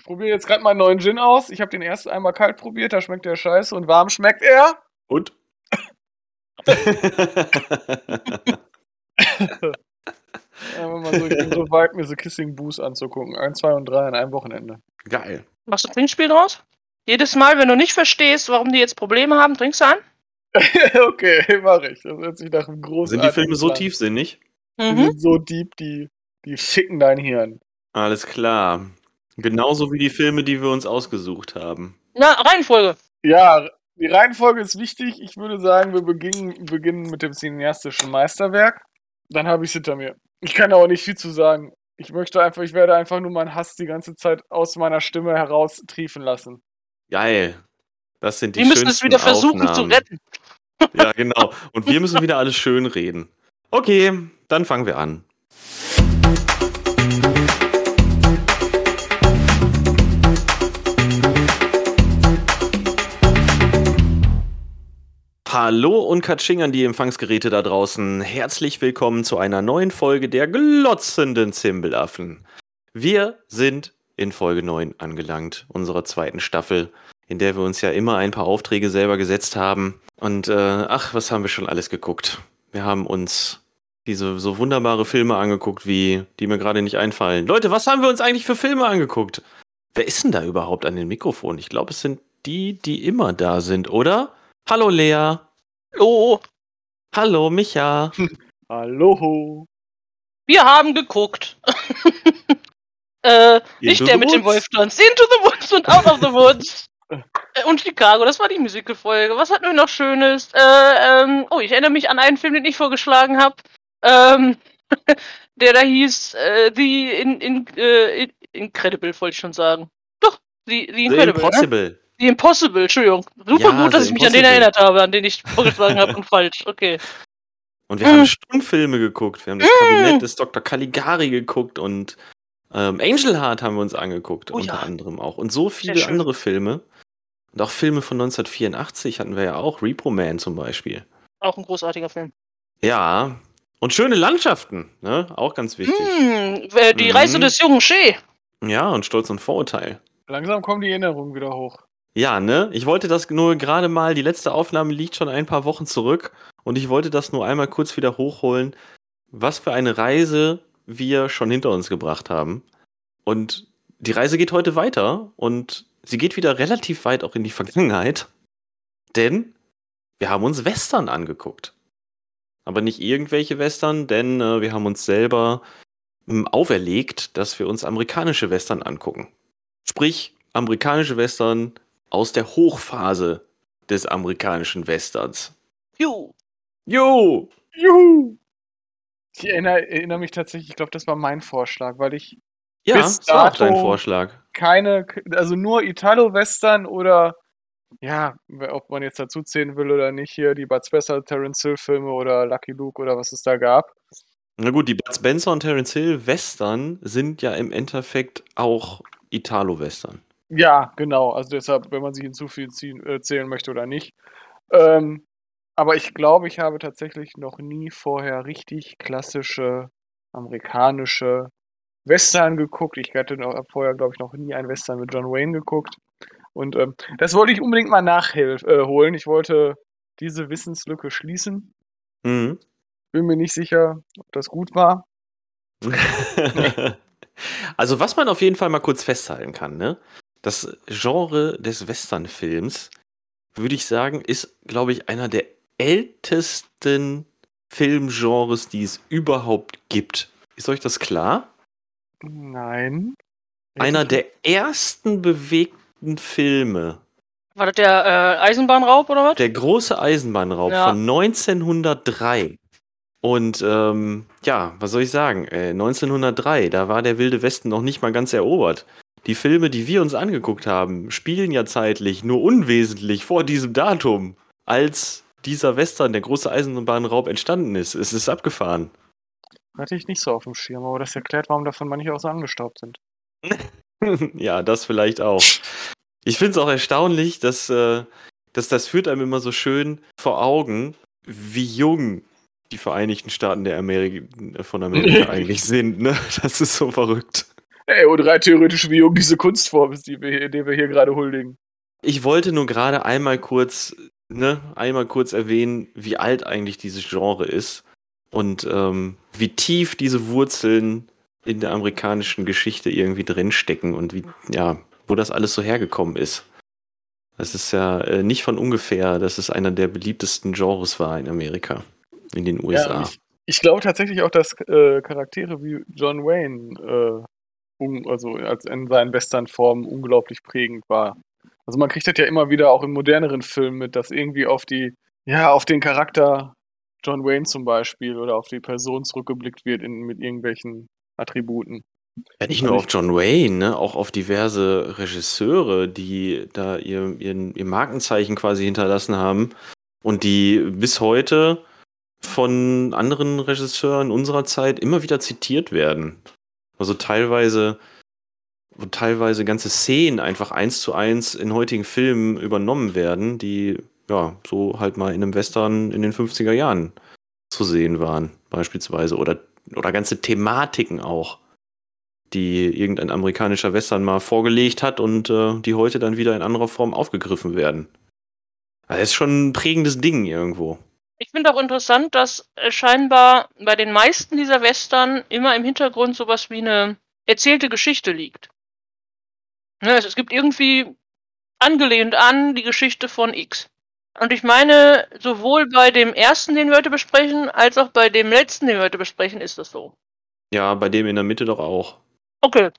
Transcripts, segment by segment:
Ich probiere jetzt gerade meinen neuen Gin aus. Ich habe den erst einmal kalt probiert, da schmeckt der scheiße und warm schmeckt er. Und? Ja, mal so, ich bin so weit, mir so Kissing Boost anzugucken. Eins, zwei und drei an einem Wochenende. Geil. Machst du ein Trinkspiel draus? Jedes Mal, wenn du nicht verstehst, warum die jetzt Probleme haben, trinkst du an? okay, mache ich. Das hört sich nach einem großen. Sind die Filme so tiefsinnig? Die Mhm. sind so deep, die, die ficken dein Hirn. Alles klar. Genauso wie die Filme, die wir uns ausgesucht haben. Na, Reihenfolge. Ja, die Reihenfolge ist wichtig. Ich würde sagen, wir beginnen, beginnen mit dem cineastischen Meisterwerk. Dann habe ich es hinter mir. Ich kann auch nicht viel zu sagen. Ich möchte einfach, ich werde einfach nur meinen Hass die ganze Zeit aus meiner Stimme heraus triefen lassen. Geil. Das sind die Die müssen es wieder versuchen zu Aufnahmen. retten. Ja, genau. Und wir müssen wieder alles schön reden. Okay, dann fangen wir an. Hallo und Katsching an die Empfangsgeräte da draußen. Herzlich willkommen zu einer neuen Folge der glotzenden Zimbelaffen. Wir sind in Folge 9 angelangt, unserer zweiten Staffel, in der wir uns ja immer ein paar Aufträge selber gesetzt haben. Und äh, ach, was haben wir schon alles geguckt? Wir haben uns diese so wunderbare Filme angeguckt, wie die mir gerade nicht einfallen. Leute, was haben wir uns eigentlich für Filme angeguckt? Wer ist denn da überhaupt an den Mikrofon? Ich glaube, es sind die, die immer da sind, oder? Hallo Lea. Oh, Hallo Micha. Hallo. wir haben geguckt. äh, nicht Into der the mit dem Woods. Wolf tanzt. Into the Woods und Out of the Woods. Äh, Und Chicago, das war die Musical-Folge. Was hatten wir noch Schönes? Äh, ähm, oh, ich erinnere mich an einen Film, den ich vorgeschlagen habe. Ähm, der da hieß äh, The in, in, äh, in, Incredible, wollte ich schon sagen. Doch, The, the The Incredible. Ne? The Impossible, Entschuldigung. Super Ja, gut, dass The ich mich an den erinnert habe, an den ich vorgeschlagen habe und falsch. Okay. Und wir haben Stummfilme geguckt. Wir haben das Kabinett des Dr. Caligari geguckt und ähm, Angel Heart haben wir uns angeguckt, Oh unter ja. anderem auch. Und so viele andere Filme. Und auch Filme von 1984 hatten wir ja auch. Repo Man zum Beispiel. Auch ein großartiger Film. Ja. Und schöne Landschaften, ne? Auch ganz wichtig. Hm, äh, die Mhm. Reise des jungen Shea. Ja, und Stolz und Vorurteil. Langsam kommen die Erinnerungen wieder hoch. Ja, ne? Ich wollte das nur gerade mal, die letzte Aufnahme liegt schon ein paar Wochen zurück und ich wollte das nur einmal kurz wieder hochholen, was für eine Reise wir schon hinter uns gebracht haben. Und die Reise geht heute weiter und sie geht wieder relativ weit auch in die Vergangenheit, denn wir haben uns Western angeguckt. Aber nicht irgendwelche Western, denn äh, wir haben uns selber ähm, auferlegt, dass wir uns amerikanische Western angucken. Sprich, amerikanische Western aus der Hochphase des amerikanischen Westerns. Juhu. Jo! Juhu! Ich erinnere, erinnere mich tatsächlich, ich glaube, das war mein Vorschlag, weil ich Ja, Bis das war auch dein dato- Vorschlag. keine, also nur Italo-Western oder, ja, ob man jetzt dazu zählen will oder nicht, hier die Bud Spencer, Terence Hill-Filme oder Lucky Luke oder was es da gab. Na gut, die Bud Spencer und Terence Hill Western sind ja im Endeffekt auch Italo-Western. Ja, genau, also deshalb, wenn man sie hinzuziehen, äh, zählen möchte oder nicht. Ähm, aber ich glaube, ich habe tatsächlich noch nie vorher richtig klassische amerikanische Western geguckt. Ich hatte noch, vorher, glaube ich, noch nie einen Western mit John Wayne geguckt. Und ähm, das wollte ich unbedingt mal nachholen. Äh, ich wollte diese Wissenslücke schließen. Mhm. Bin mir nicht sicher, ob das gut war. also, was man auf jeden Fall mal kurz festhalten kann, ne? Das Genre des Westernfilms, würde ich sagen, ist, glaube ich, einer der ältesten Filmgenres, die es überhaupt gibt. Ist euch das klar? Nein. Einer der ersten bewegten Filme, War das der äh, Eisenbahnraub oder was? der große Eisenbahnraub Ja. von 1903. Und ähm, ja, was soll ich sagen? Äh, 1903, da war der Wilde Westen noch nicht mal ganz erobert. Die Filme, die wir uns angeguckt haben, spielen ja zeitlich nur unwesentlich vor diesem Datum, als dieser Western, der große Eisenbahnraub, entstanden ist. Es ist abgefahren. Hatte ich nicht so auf dem Schirm, aber das erklärt, warum davon manche auch so angestaubt sind. ja, das vielleicht auch. Ich finde es auch erstaunlich, dass, äh, dass das führt einem immer so schön vor Augen, wie jung die Vereinigten Staaten der Ameri von Amerika eigentlich sind. Ne? Das ist so verrückt. Ey, und rein theoretisch, wie jung diese Kunstform ist, die wir, die wir hier gerade huldigen. Ich wollte nur gerade einmal kurz, ne, einmal kurz erwähnen, wie alt eigentlich dieses Genre ist und ähm, wie tief diese Wurzeln in der amerikanischen Geschichte irgendwie drinstecken und wie, ja, wo das alles so hergekommen ist. Das ist ja äh, nicht von ungefähr, dass es einer der beliebtesten Genres war in Amerika, in den USA. Ja, ich, ich glaube tatsächlich auch, dass äh, Charaktere wie John Wayne, um, also als in seinen Western-Formen unglaublich prägend war. Also man kriegt das ja immer wieder auch in moderneren Filmen mit, dass irgendwie auf die, ja, auf den Charakter John Wayne zum Beispiel oder auf die Person zurückgeblickt wird in, mit irgendwelchen Attributen. Ja, nicht nur auf John Wayne, ne? auch auf diverse Regisseure, die da ihr, ihr, ihr Markenzeichen quasi hinterlassen haben und die bis heute von anderen Regisseuren unserer Zeit immer wieder zitiert werden. Also teilweise, wo teilweise ganze Szenen einfach eins zu eins in heutigen Filmen übernommen werden, die ja so halt mal in einem Western in den 50er Jahren zu sehen waren, beispielsweise. Oder, oder ganze Thematiken auch, die irgendein amerikanischer Western mal vorgelegt hat und äh, die heute dann wieder in anderer Form aufgegriffen werden. Das ist schon ein prägendes Ding irgendwo. Ich finde auch interessant, dass äh, scheinbar bei den meisten dieser Western immer im Hintergrund sowas wie eine erzählte Geschichte liegt. Ne, es, es gibt irgendwie angelehnt an die Geschichte von X. Und ich meine, sowohl bei dem ersten, den wir heute besprechen, als auch bei dem letzten, den wir heute besprechen, ist das so. Ja, bei dem in der Mitte doch auch. Okay.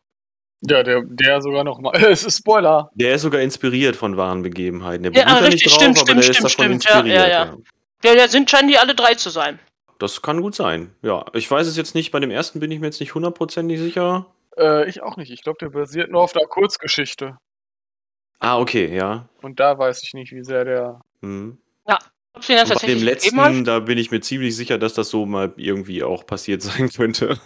Ja, der, der sogar noch mal. Es ist Spoiler. Der ist sogar inspiriert von wahren Begebenheiten. Der Ja, beruht richtig, nicht drauf, stimmt, aber stimmt, der ist stimmt, davon stimmt. Ja, inspiriert. ja, ja. Ja, ja, sind scheinen die alle drei zu sein. Das kann gut sein. Ja, ich weiß es jetzt nicht. Bei dem ersten bin ich mir jetzt nicht hundertprozentig sicher. Äh, ich auch nicht. Ich glaube, der basiert nur auf der Kurzgeschichte. Ah, okay, ja. Und da weiß ich nicht, wie sehr der. Hm. Ob sie das bei tatsächlich dem letzten, da bin ich mir ziemlich sicher, dass das so mal irgendwie auch passiert sein könnte.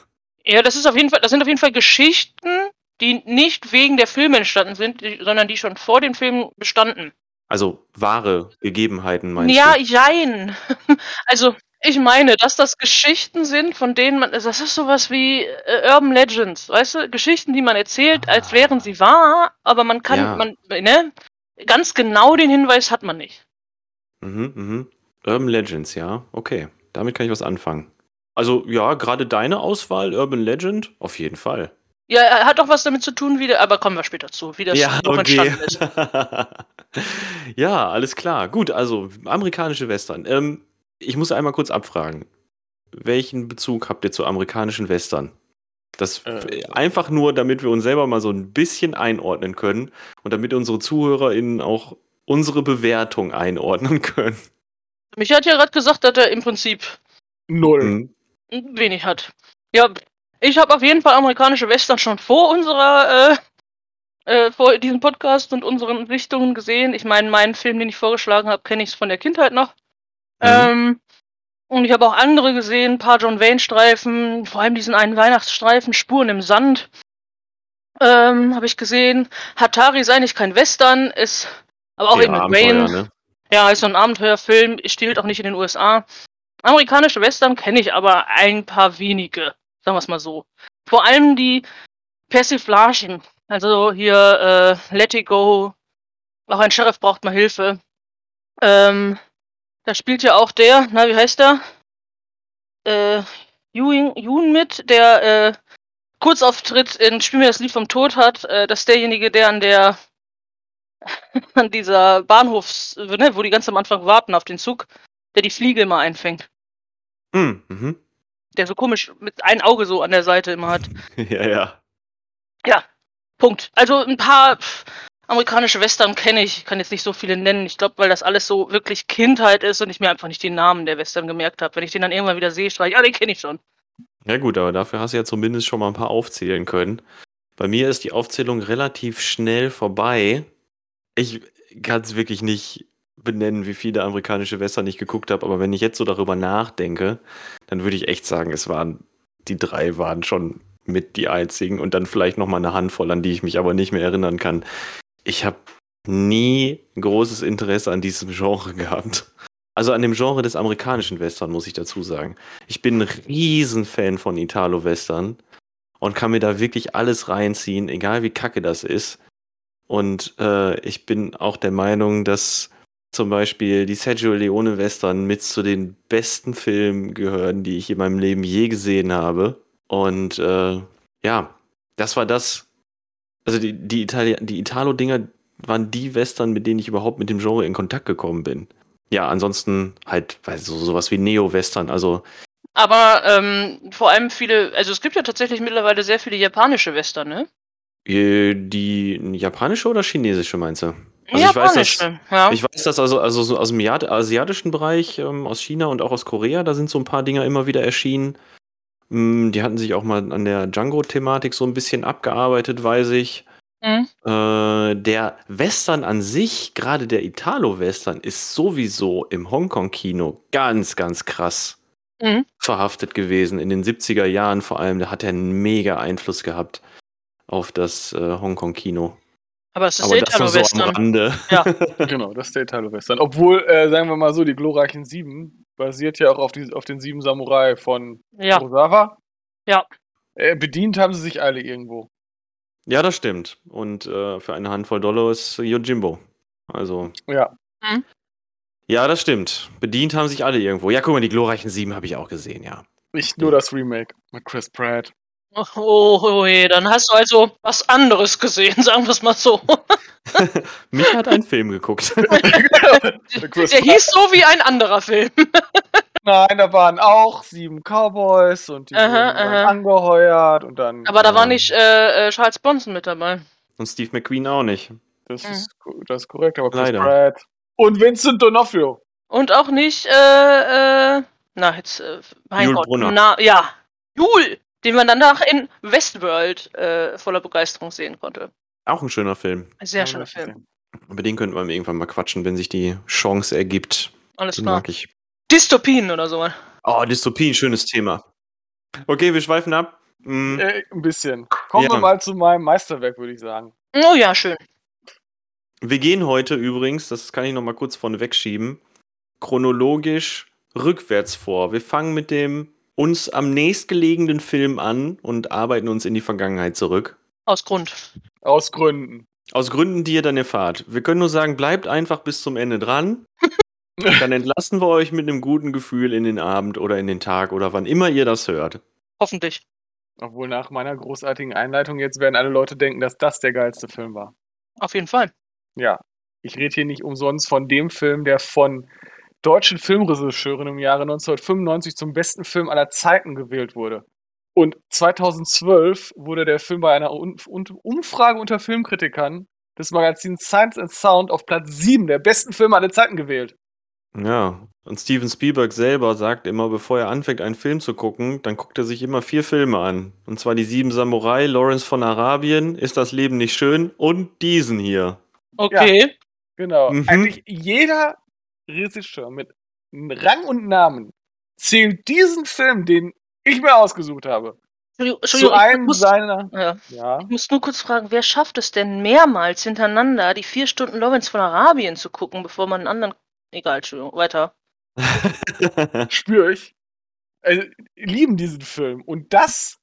Ja, das ist auf jeden Fall, das sind auf jeden Fall Geschichten, die nicht wegen der Filme entstanden sind, die, sondern die schon vor den Filmen bestanden. Also wahre Gegebenheiten meinst ja, du? jein. Also, ich meine, dass das Geschichten sind, von denen man. Das ist sowas wie äh, Urban Legends, weißt du? Geschichten, die man erzählt, als wären sie wahr, aber man kann, Ja. man, ne? Ganz genau den Hinweis hat man nicht. Mhm, mhm. Urban Legends, ja. Okay. Damit kann ich was anfangen. Also ja, gerade deine Auswahl, Urban Legend, auf jeden Fall. Ja, er hat auch was damit zu tun, wie der, aber kommen wir später zu, wie das ja, okay. entstanden ist. ja, alles klar. Gut, also amerikanische Western. Ähm, ich muss einmal kurz abfragen. Welchen Bezug habt ihr zu amerikanischen Western? Das Äh. einfach nur, damit wir uns selber mal so ein bisschen einordnen können und damit unsere ZuhörerInnen auch unsere Bewertung einordnen können. Mich hat ja gerade gesagt, dass er im Prinzip Null. Hm. wenig hat. Ja, ich habe auf jeden Fall amerikanische Western schon vor unserer, äh, äh, vor diesem Podcast und unseren Richtungen gesehen. Ich meine, meinen Film, den ich vorgeschlagen habe, kenne ich von der Kindheit noch. Mhm. Ähm, und ich habe auch andere gesehen, ein paar John Wayne-Streifen, vor allem diesen einen Weihnachtsstreifen, Spuren im Sand. Ähm, habe ich gesehen. Hatari ist eigentlich kein Western, ist aber auch Ja, eben mit Abenteuer, Wayne. ne? Ja, ist so ein Abenteuerfilm, spielt auch nicht in den USA. Amerikanische Western kenne ich aber ein paar wenige, sagen wir es mal so. Vor allem die Persiflagen, also hier äh, Let It Go, auch ein Sheriff braucht mal Hilfe. Ähm, da spielt ja auch der, na, wie heißt der? Äh, Ewing, Ewan mit, der äh, Kurzauftritt in Spiel mir das Lied vom Tod hat. Äh, das ist derjenige, der an der an dieser Bahnhofs, ne, wo die ganz am Anfang warten auf den Zug, der die Fliege immer einfängt. Hm, mhm. Der so komisch mit ein Auge so an der Seite immer hat. Ja, ja. Ja, Punkt. Also ein paar pff, amerikanische Western kenne ich, ich kann jetzt nicht so viele nennen. Ich glaube, weil das alles so wirklich Kindheit ist und ich mir einfach nicht die Namen der Western gemerkt habe. Wenn ich den dann irgendwann wieder sehe, schreie ich, ah, den kenne ich schon. Ja gut, aber dafür hast du ja zumindest schon mal ein paar aufzählen können. Bei mir ist die Aufzählung relativ schnell vorbei. Ich kann es wirklich nicht benennen, wie viele amerikanische Western ich geguckt habe, aber wenn ich jetzt so darüber nachdenke, dann würde ich echt sagen, es waren, die drei waren schon mit die einzigen und dann vielleicht noch mal eine Handvoll, an die ich mich aber nicht mehr erinnern kann. Ich habe nie großes Interesse an diesem Genre gehabt. Also an dem Genre des amerikanischen Western, muss ich dazu sagen. Ich bin ein Riesenfan von Italo-Western. und kann mir da wirklich alles reinziehen, egal wie kacke das ist. Und äh, ich bin auch der Meinung, dass zum Beispiel die Sergio Leone Western mit zu den besten Filmen gehören, die ich in meinem Leben je gesehen habe. Und äh, ja, das war das. Also die, die, Itali die Italo-Dinger waren die Western, mit denen ich überhaupt mit dem Genre in Kontakt gekommen bin. Ja, ansonsten halt weiß, so, sowas wie Neo-Western. Also Aber ähm, vor allem viele, also es gibt ja tatsächlich mittlerweile sehr viele japanische Western, ne? äh, die japanische oder chinesische meinst du? Also ich weiß, dass, ja. ich weiß, dass also, also so aus dem asiatischen Bereich, ähm, aus China und auch aus Korea, da sind so ein paar Dinger immer wieder erschienen. Mm, die hatten sich auch mal an der Django-Thematik so ein bisschen abgearbeitet, weiß ich. Mhm. Äh, der Western an sich, gerade der Italo-Western, ist sowieso im Hongkong-Kino ganz, ganz krass Mhm. verhaftet gewesen. In den 70er Jahren vor allem, da hat er einen mega Einfluss gehabt auf das äh, Hongkong-Kino. Aber es ist Aber das nur so am Italo-Western. Rande. Genau, das ist der Italo-Western. Obwohl, äh, sagen wir mal so, die glorreichen Sieben basiert ja auch auf, die, auf den Sieben Samurai von Ja, Kurosawa. Ja. Äh, bedient haben sie sich alle irgendwo. Ja, das stimmt. Und äh, für eine Handvoll Dollar ist Yojimbo. Also, Ja. ja, das stimmt. Bedient haben sich alle irgendwo. Ja, guck mal, die glorreichen Sieben habe ich auch gesehen, ja. Nicht nur das Remake mit Chris Pratt. Oh, oh, oh je, dann hast du also was anderes gesehen, sagen wir es mal so. Mich hat ein Film geguckt. Der hieß so wie ein anderer Film. Nein, da waren auch sieben Cowboys und die Aha, aha. angeheuert und dann. Aber da war Ja. nicht äh, äh, Charles Bronson mit dabei. Und Steve McQueen auch nicht. Das, Mhm. ist, das ist korrekt, aber Chris Leider. Pratt. Und Vincent D'Onofrio. Und auch nicht, äh, äh, na, jetzt, äh, mein Jul Gott, Brunner. na, ja, Jul, den man danach in Westworld äh, voller Begeisterung sehen konnte. Auch ein schöner Film. Ein sehr Ja, schöner Film. Über den könnten wir irgendwann mal quatschen, wenn sich die Chance ergibt. Alles Den klar. mag ich. Dystopien oder so. Oh, Dystopie, schönes Thema. Okay, wir schweifen ab. Mm, Äh, ein bisschen. Kommen Ja. wir mal zu meinem Meisterwerk, würde ich sagen. Oh ja, schön. Wir gehen heute übrigens, das kann ich noch mal kurz vorne wegschieben, chronologisch rückwärts vor. Wir fangen mit dem uns am nächstgelegenen Film an und arbeiten uns in die Vergangenheit zurück. Aus Grund. Aus Gründen. Aus Gründen, die ihr dann erfahrt. Wir können nur sagen, bleibt einfach bis zum Ende dran. Dann entlassen wir euch mit einem guten Gefühl in den Abend oder in den Tag oder wann immer ihr das hört. Hoffentlich. Obwohl nach meiner großartigen Einleitung jetzt werden alle Leute denken, dass das der geilste Film war. Auf jeden Fall. Ja. Ich rede hier nicht umsonst von dem Film, der von deutschen Filmregisseuren im Jahre 1995 zum besten Film aller Zeiten gewählt wurde. Und 2012 wurde der Film bei einer Umfrage unter Filmkritikern des Magazins Science and Sound auf Platz 7 der besten Filme aller Zeiten gewählt. Ja, und Steven Spielberg selber sagt immer, bevor er anfängt, einen Film zu gucken, dann guckt er sich immer vier Filme an. Und zwar die Sieben Samurai, Lawrence von Arabien, Ist das Leben nicht schön und diesen hier. Okay. Genau. Mhm. Eigentlich jeder Regisseur mit Rang und Namen zählt diesen Film, den ich mir ausgesucht habe, Entschuldigung, zu Entschuldigung, ich einem muss, seiner. ja, Ja. ich muss nur kurz fragen, wer schafft es denn mehrmals hintereinander, die vier Stunden Lawrence von Arabien zu gucken, bevor man einen anderen. Egal, Entschuldigung, weiter. spüre ich, äh, lieben diesen Film. Und das,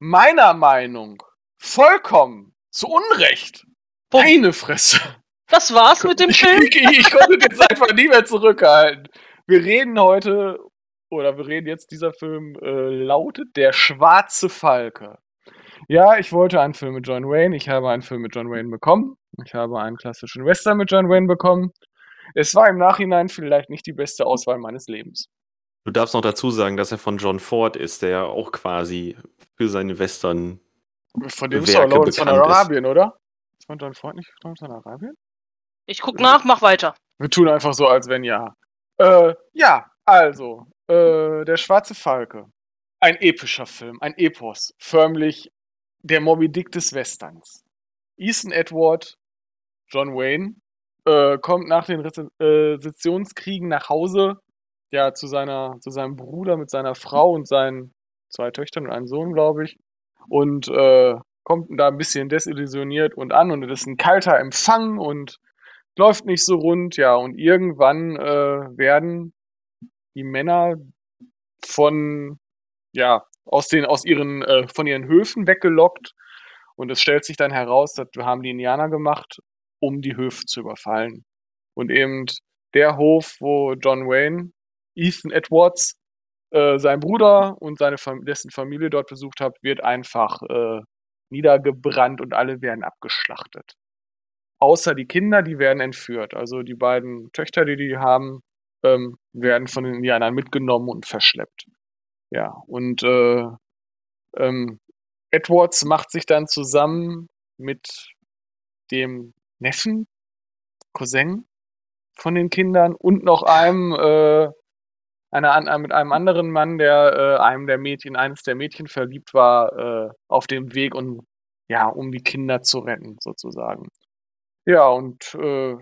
meiner Meinung, vollkommen zu Unrecht. Punkt. Eine Fresse. Das war's mit dem Ich, Film? ich, ich konnte das einfach nie mehr zurückhalten. Wir reden heute, oder wir reden jetzt, dieser Film äh, lautet Der schwarze Falke. Ja, ich wollte einen Film mit John Wayne. Ich habe einen Film mit John Wayne bekommen. Ich habe einen klassischen Western mit John Wayne bekommen. Es war im Nachhinein vielleicht nicht die beste Auswahl meines Lebens. Du darfst noch dazu sagen, dass er von John Ford ist, der ja auch quasi für seine Western. Von dem ist Werke doch Lawrence von bekannt ist. Arabien, oder? Ist von John Ford nicht Lawrence von Arabien? Ich guck nach, mach weiter. Wir tun einfach so, als wenn ja. Äh, ja, also, äh, Der Schwarze Falke. Ein epischer Film, ein Epos. Förmlich der Moby Dick des Westerns. Ethan Edward, John Wayne, äh, kommt nach den Reze- äh, nach Hause, ja, zu, seiner, zu seinem Bruder mit seiner Frau und seinen zwei Töchtern und einem Sohn, glaube ich. Und äh, kommt da ein bisschen desillusioniert und an und es ist ein kalter Empfang und läuft nicht so rund, ja, und irgendwann äh, werden die Männer von, ja, aus, den, aus ihren, äh, von ihren Höfen weggelockt. Und es stellt sich dann heraus, das haben die Indianer gemacht, um die Höfe zu überfallen. Und eben der Hof, wo John Wayne, Ethan Edwards, äh, sein Bruder und seine dessen Familie dort besucht hat, wird einfach äh, niedergebrannt und alle werden abgeschlachtet. Außer die Kinder, die werden entführt. Also die beiden Töchter, die die haben, ähm, werden von den Indianern mitgenommen und verschleppt. Ja, und äh, ähm, Edwards macht sich dann zusammen mit dem Neffen, Cousin von den Kindern und noch einem, äh, einer, mit einem anderen Mann, der äh, einem der Mädchen, eines der Mädchen verliebt war, äh, auf dem Weg und ja, um die Kinder zu retten, sozusagen. Ja, und äh,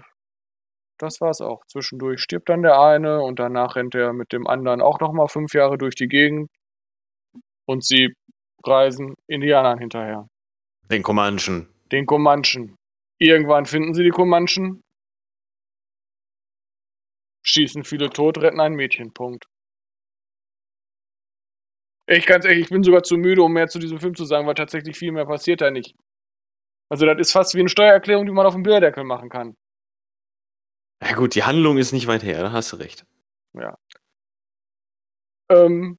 das war's auch. Zwischendurch stirbt dann der eine und danach rennt er mit dem anderen auch nochmal fünf Jahre durch die Gegend und sie reisen Indianern hinterher. Den Comanchen. Den Comanchen. Irgendwann finden sie die Comanchen, schießen viele tot, retten ein Mädchen. Punkt. Ich ganz ehrlich, ich bin sogar zu müde, um mehr zu diesem Film zu sagen, weil tatsächlich viel mehr passiert da nicht. Also das ist fast wie eine Steuererklärung, die man auf dem Bilderdeckel machen kann. Ja gut, die Handlung ist nicht weit her, da hast du recht. Ja. Ähm,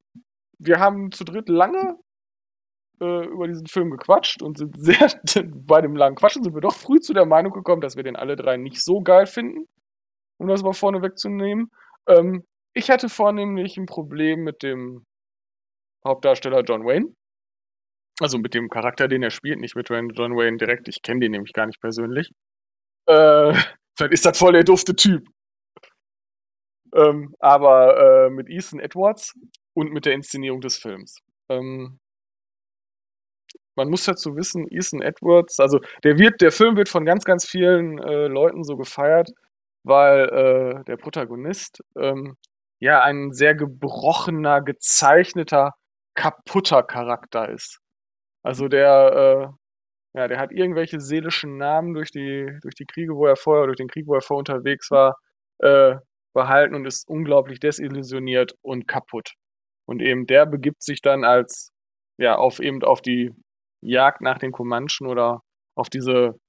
wir haben zu dritt lange äh, über diesen Film gequatscht und sind sehr, bei dem langen Quatschen sind wir doch früh zu der Meinung gekommen, dass wir den alle drei nicht so geil finden, um das mal vorne wegzunehmen. Ähm, ich hatte vornehmlich ein Problem mit dem Hauptdarsteller John Wayne. Also mit dem Charakter, den er spielt, nicht mit John Wayne direkt. Ich kenne den nämlich gar nicht persönlich. Äh, vielleicht ist das voll der dufte Typ. Ähm, aber äh, mit Ethan Edwards und mit der Inszenierung des Films. Ähm, man muss dazu wissen, Ethan Edwards, also der wird, der Film wird von ganz, ganz vielen äh, Leuten so gefeiert, weil äh, der Protagonist ähm, ja ein sehr gebrochener, gezeichneter, kaputter Charakter ist. Also der, äh, ja, der hat irgendwelche seelischen Namen durch die, durch die Kriege, wo er vorher, durch den Krieg, wo er vorher unterwegs war, äh, behalten und ist unglaublich desillusioniert und kaputt. Und eben der begibt sich dann als, ja, auf eben auf die Jagd nach den Comanchen oder auf diese,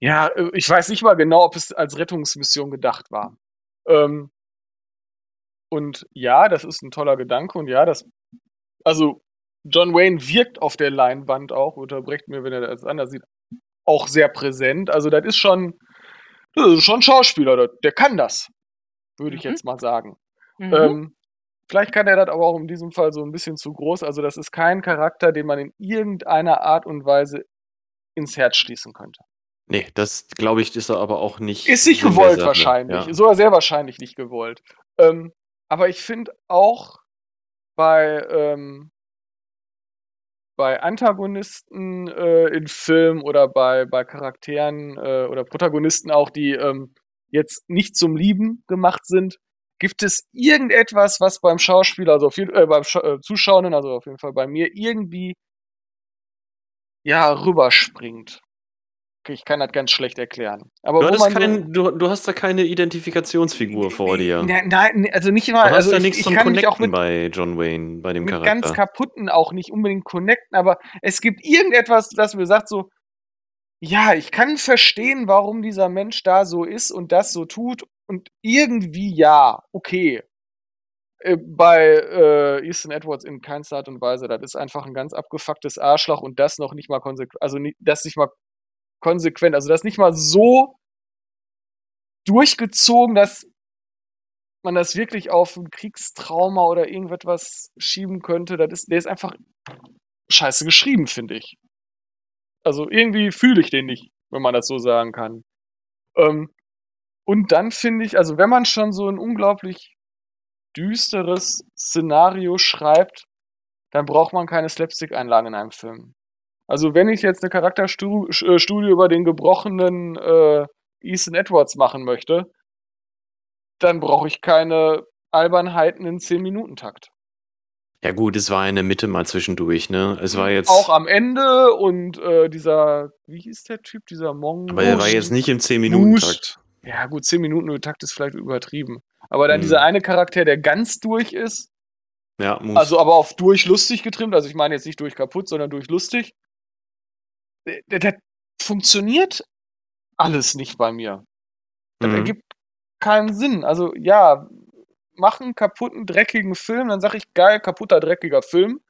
ja, äh, ich weiß nicht mal genau, ob es als Rettungsmission gedacht war. Ähm, und ja, das ist ein toller Gedanke und ja, das, also John Wayne wirkt auf der Leinwand auch, unterbrecht mir, wenn er das anders sieht, auch sehr präsent. Also das ist schon, das ist schon Schauspieler, der, der kann das, würde ich mhm. jetzt mal sagen. Mhm. Ähm, Vielleicht kann er das aber auch in diesem Fall so ein bisschen zu groß. Also, das ist kein Charakter, den man in irgendeiner Art und Weise ins Herz schließen könnte. Nee, das glaube ich, ist er aber auch nicht. Ist nicht gewollt wahrscheinlich. Ja. Sogar sehr wahrscheinlich nicht gewollt. Ähm, aber ich finde auch bei, ähm, bei Antagonisten äh, in Filmen oder bei, bei Charakteren äh, oder Protagonisten auch, die ähm, jetzt nicht zum Lieben gemacht sind, Gibt es irgendetwas, was beim Schauspieler, also viel, äh, beim Sch äh, Zuschauenden, also auf jeden Fall bei mir, irgendwie ja rüberspringt? Ich kann das ganz schlecht erklären. Aber du, kein, du, du, hast da keine Identifikationsfigur vor dir. Nein, nein also nicht mal. Du hast also da ich, nichts ich zum Connecten auch mit, bei John Wayne, bei dem mit Charakter. ganz kaputten auch nicht unbedingt connecten, aber es gibt irgendetwas, das mir sagt so, ja, ich kann verstehen, warum dieser Mensch da so ist und das so tut und irgendwie ja, okay. Äh, bei äh, Ethan Edwards in keinster Art und Weise. Das ist einfach ein ganz abgefucktes Arschloch und das noch nicht mal konsequent, also nie, das nicht mal konsequent, also das nicht mal so durchgezogen, dass man das wirklich auf ein Kriegstrauma oder irgendetwas schieben könnte. Das ist, der ist einfach scheiße geschrieben, finde ich. Also irgendwie fühle ich den nicht, wenn man das so sagen kann. Ähm, und dann finde ich, also wenn man schon so ein unglaublich düsteres Szenario schreibt, dann braucht man keine Slapstick-Einlagen in einem Film. Also wenn ich jetzt eine Charakterstudie über den gebrochenen äh, Ethan Edwards machen möchte, dann brauche ich keine Albernheiten in 10-Minuten-Takt. Ja gut, es war in der Mitte mal zwischendurch, ne? Es war jetzt. Auch am Ende und äh, dieser, wie hieß der Typ, dieser Mong. Aber er war jetzt nicht im 10-Minuten-Takt. Ja, gut, 10 Minuten Takt ist vielleicht übertrieben. Aber dann mhm. dieser eine Charakter, der ganz durch ist, Ja, muss. Also aber auf durch lustig getrimmt. Also ich meine jetzt nicht durch kaputt, sondern durch lustig. Der, der funktioniert alles nicht bei mir. Das Mhm. ergibt keinen Sinn. Also ja, mach einen kaputten, dreckigen Film, dann sag ich geil, kaputter, dreckiger Film.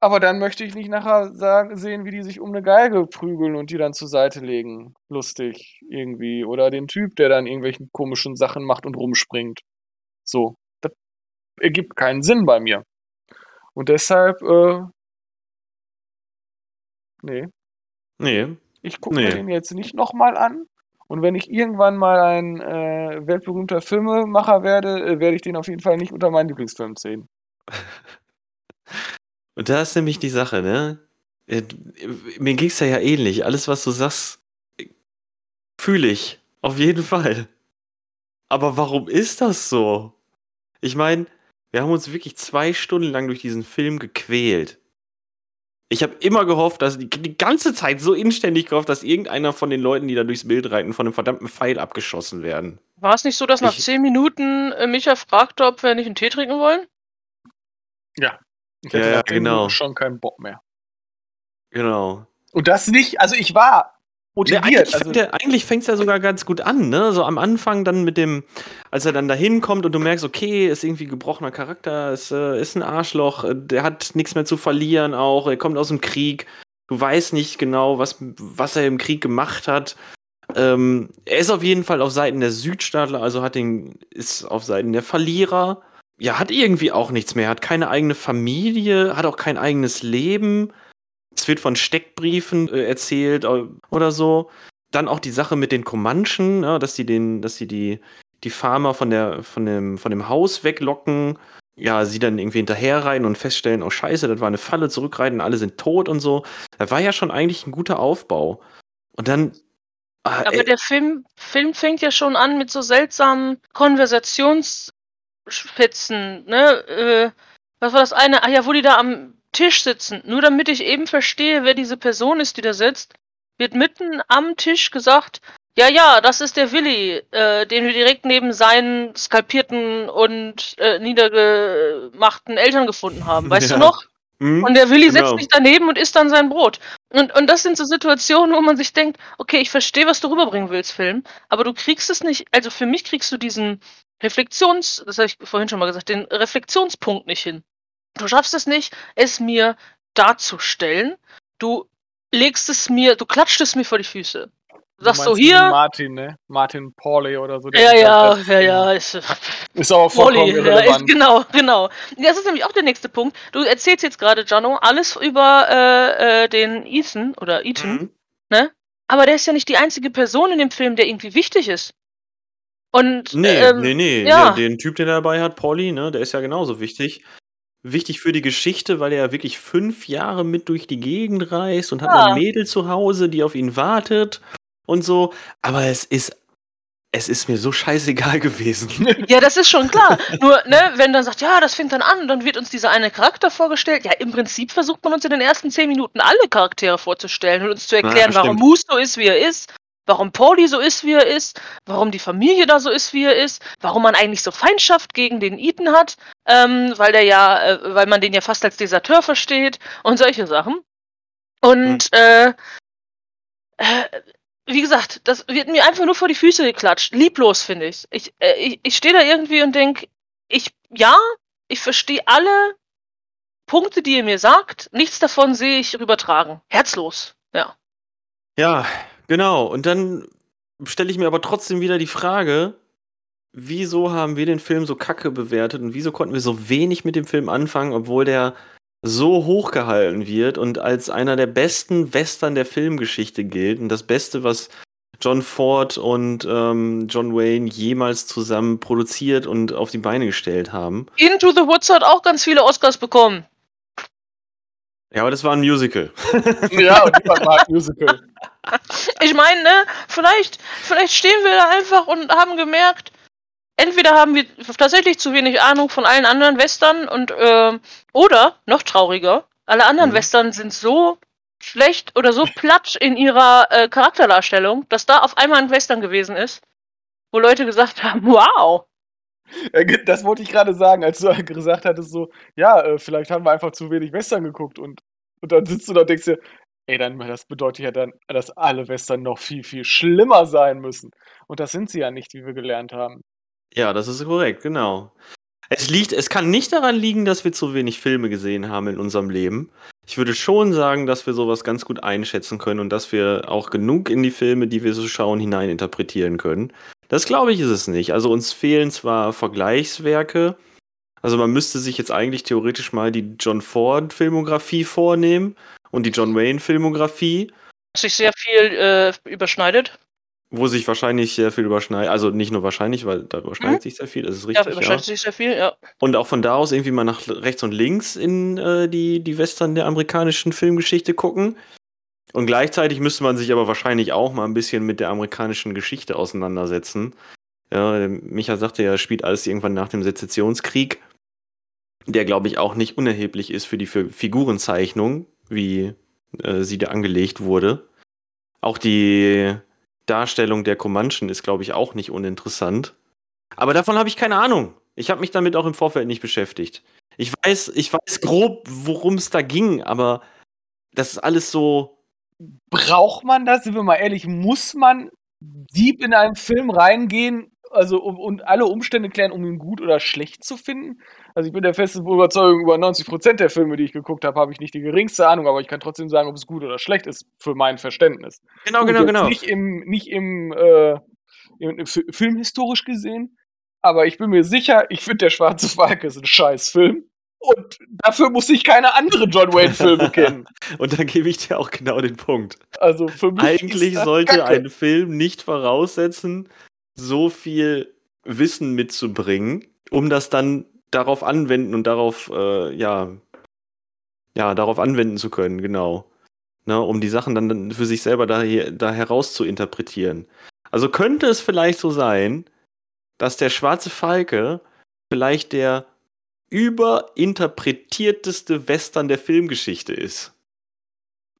Aber dann möchte ich nicht nachher sagen, sehen, wie die sich um eine Geige prügeln und die dann zur Seite legen. Lustig irgendwie. Oder den Typ, der dann irgendwelchen komischen Sachen macht und rumspringt. So. Das ergibt keinen Sinn bei mir. Und deshalb, äh, nee, nee. ich gucke mir Nee. den jetzt nicht nochmal an. Und wenn ich irgendwann mal ein äh, weltberühmter Filmemacher werde, äh, werde ich den auf jeden Fall nicht unter meinen Lieblingsfilm zählen. Und da ist nämlich die Sache, ne? Äh, Mir ging's ja ja ähnlich. Alles, was du sagst, fühle ich. Auf jeden Fall. Aber warum ist das so? Ich meine, wir haben uns wirklich zwei Stunden lang durch diesen Film gequält. Ich habe immer gehofft, dass die, die ganze Zeit so inständig gehofft, dass irgendeiner von den Leuten, die da durchs Bild reiten, von einem verdammten Pfeil abgeschossen werden. War es nicht so, dass nach Ich- zehn Minuten äh, Micha fragte, ob wir nicht einen Tee trinken wollen? Ich Ja, hatte ja, nach zehn genau. Minuten schon keinen Bock mehr. Genau. Und das nicht, also ich war Motiviert. eigentlich also, fängt er- eigentlich fängt es ja sogar ganz gut an, ne? So am Anfang dann mit dem, als er dann da hinkommt und du merkst, okay, ist irgendwie gebrochener Charakter, ist, äh, ist ein Arschloch, äh, der hat nichts mehr zu verlieren auch, er kommt aus dem Krieg, du weißt nicht genau, was, was er im Krieg gemacht hat. Ähm, er ist auf jeden Fall auf Seiten der Südstaatler, also hat den, ist auf Seiten der Verlierer. Ja, hat irgendwie auch nichts mehr, hat keine eigene Familie, hat auch kein eigenes Leben. Es wird von Steckbriefen äh, erzählt äh, oder so. Dann auch die Sache mit den Comanchen, ja, dass die den, dass sie die, die Farmer von der, von dem, von dem Haus weglocken. Ja, sie dann irgendwie hinterherreiten und feststellen, oh Scheiße, das war eine Falle, zurückreiten, alle sind tot und so. Das war ja schon eigentlich ein guter Aufbau. Und dann. ah, Aber ey, der Film, Film fängt ja schon an mit so seltsamen Konversationsspitzen, ne? Äh, was war das eine? Ah ja, wo die da am Tisch sitzen. Nur damit ich eben verstehe, wer diese Person ist, die da sitzt, wird mitten am Tisch gesagt, ja, ja, das ist der Willi, äh, den wir direkt neben seinen skalpierten und äh, niedergemachten Eltern gefunden haben. Weißt Ja. du noch? hm? Und der Willi Genau. setzt sich daneben und isst dann sein Brot. Und, und das sind so Situationen, wo man sich denkt, okay, ich verstehe, was du rüberbringen willst, Film, aber du kriegst es nicht, also für mich kriegst du diesen Reflexions, das habe ich vorhin schon mal gesagt, den Reflexionspunkt nicht hin. Du schaffst es nicht, es mir darzustellen. Du legst es mir, du klatscht es mir vor die Füße. Du sagst so, hier, Martin, ne? Martin Pauley oder so. der ja, sich ja, halt- ja, ja, ist, Ist aber vollkommen Molly, ja, ist, irrelevant. genau, genau. Das ist nämlich auch der nächste Punkt. Du erzählst jetzt gerade, Jano, alles über äh, äh, den Ethan oder Ethan, Mhm. ne? Aber der ist ja nicht die einzige Person in dem Film, der irgendwie wichtig ist. Und Nee, ähm, nee, nee. ja. Den Typ, den er dabei hat, Polly, ne, der ist ja genauso wichtig. Wichtig für die Geschichte, weil er ja wirklich fünf Jahre mit durch die Gegend reist und hat Ja. ein Mädel zu Hause, die auf ihn wartet und so. Aber es ist, es ist mir so scheißegal gewesen. Ja, das ist schon klar. Nur, ne, wenn dann sagt, ja, das fängt dann an, dann wird uns dieser eine Charakter vorgestellt. Ja, im Prinzip versucht man uns in den ersten zehn Minuten alle Charaktere vorzustellen und uns zu erklären, warum stimmt. Moose so ist, wie er ist, warum Pauli so ist, wie er ist, warum die Familie da so ist, wie er ist, warum man eigentlich so Feindschaft gegen den Ethan hat, ähm, weil der ja, äh, weil man den ja fast als Deserteur versteht und solche Sachen. Und äh, äh, wie gesagt, das wird mir einfach nur vor die Füße geklatscht. Lieblos, finde ich. Ich, äh, ich, ich stehe da irgendwie und denke, ich, ja, ich verstehe alle Punkte, die ihr mir sagt. Nichts davon sehe ich übertragen. Herzlos. Ja. Ja, genau. Und dann stelle ich mir aber trotzdem wieder die Frage, wieso haben wir den Film so kacke bewertet und wieso konnten wir so wenig mit dem Film anfangen, obwohl der so hochgehalten wird und als einer der besten Western der Filmgeschichte gilt und das Beste, was John Ford und ähm, John Wayne jemals zusammen produziert und auf die Beine gestellt haben. Into the Woods hat auch ganz viele Oscars bekommen. Ja, aber das war ein Musical. Ja, und die war halt Musical. Ich meine, ne, vielleicht, vielleicht stehen wir da einfach und haben gemerkt, entweder haben wir tatsächlich zu wenig Ahnung von allen anderen Western und ähm, oder noch trauriger, alle anderen Mhm. Western sind so schlecht oder so platt in ihrer äh, Charakterdarstellung, dass da auf einmal ein Western gewesen ist, wo Leute gesagt haben, wow, Äh, Das wollte ich gerade sagen, als du gesagt hattest, so, ja, äh, vielleicht haben wir einfach zu wenig Western geguckt und, und dann sitzt du da und denkst dir, ey, dann, das bedeutet ja dann, dass alle Western noch viel, viel schlimmer sein müssen. Und das sind sie ja nicht, wie wir gelernt haben. Ja, das ist korrekt, genau. Es liegt, es kann nicht daran liegen, dass wir zu wenig Filme gesehen haben in unserem Leben. Ich würde schon sagen, dass wir sowas ganz gut einschätzen können und dass wir auch genug in die Filme, die wir so schauen, hineininterpretieren können. Das glaube ich ist es nicht. Also uns fehlen zwar Vergleichswerke, also man müsste sich jetzt eigentlich theoretisch mal die John Ford Filmografie vornehmen und die John Wayne Filmografie, Was sich sehr viel äh, überschneidet. wo sich wahrscheinlich sehr viel überschneidet. Also nicht nur wahrscheinlich, weil da überschneidet sich sehr viel, das ist Ja, richtig. Ja, überschneidet sich sehr viel, ja. Und auch von da aus irgendwie mal nach rechts und links in äh, die, die Western der amerikanischen Filmgeschichte gucken. Und gleichzeitig müsste man sich aber wahrscheinlich auch mal ein bisschen mit der amerikanischen Geschichte auseinandersetzen. Ja, Micha sagte ja, spielt alles irgendwann nach dem Sezessionskrieg, der glaube ich auch nicht unerheblich ist für die Fi- Figurenzeichnung, wie äh, sie da angelegt wurde. Auch die Darstellung der Comanchen ist, glaube ich, auch nicht uninteressant. Aber davon habe ich keine Ahnung. Ich habe mich damit auch im Vorfeld nicht beschäftigt. Ich weiß, ich weiß grob, worum es da ging, aber das ist alles so. Braucht man das? Sind wir mal ehrlich, muss man deep in einen Film reingehen, also um, und alle Umstände klären, um ihn gut oder schlecht zu finden? Also ich bin der festen Überzeugung, über 90% der Filme, die ich geguckt habe, habe ich nicht die geringste Ahnung, aber ich kann trotzdem sagen, ob es gut oder schlecht ist, für mein Verständnis. Genau, Gut, genau, genau. Nicht im, nicht im, äh, im, im Fi- filmhistorisch gesehen, aber ich bin mir sicher, ich finde, der Schwarze Falke ist ein scheiß Film. Und dafür muss ich keine anderen John Wayne-Filme kennen. Und da gebe ich dir auch genau den Punkt. Also für mich Eigentlich sollte Kacke. ein Film nicht voraussetzen, so viel Wissen mitzubringen, um das dann darauf anwenden und darauf, äh, ja, ja, darauf anwenden zu können, genau. Ne, um die Sachen dann für sich selber da, hier- da heraus zu interpretieren. Also könnte es vielleicht so sein, dass der schwarze Falke vielleicht der überinterpretierteste Western der Filmgeschichte ist.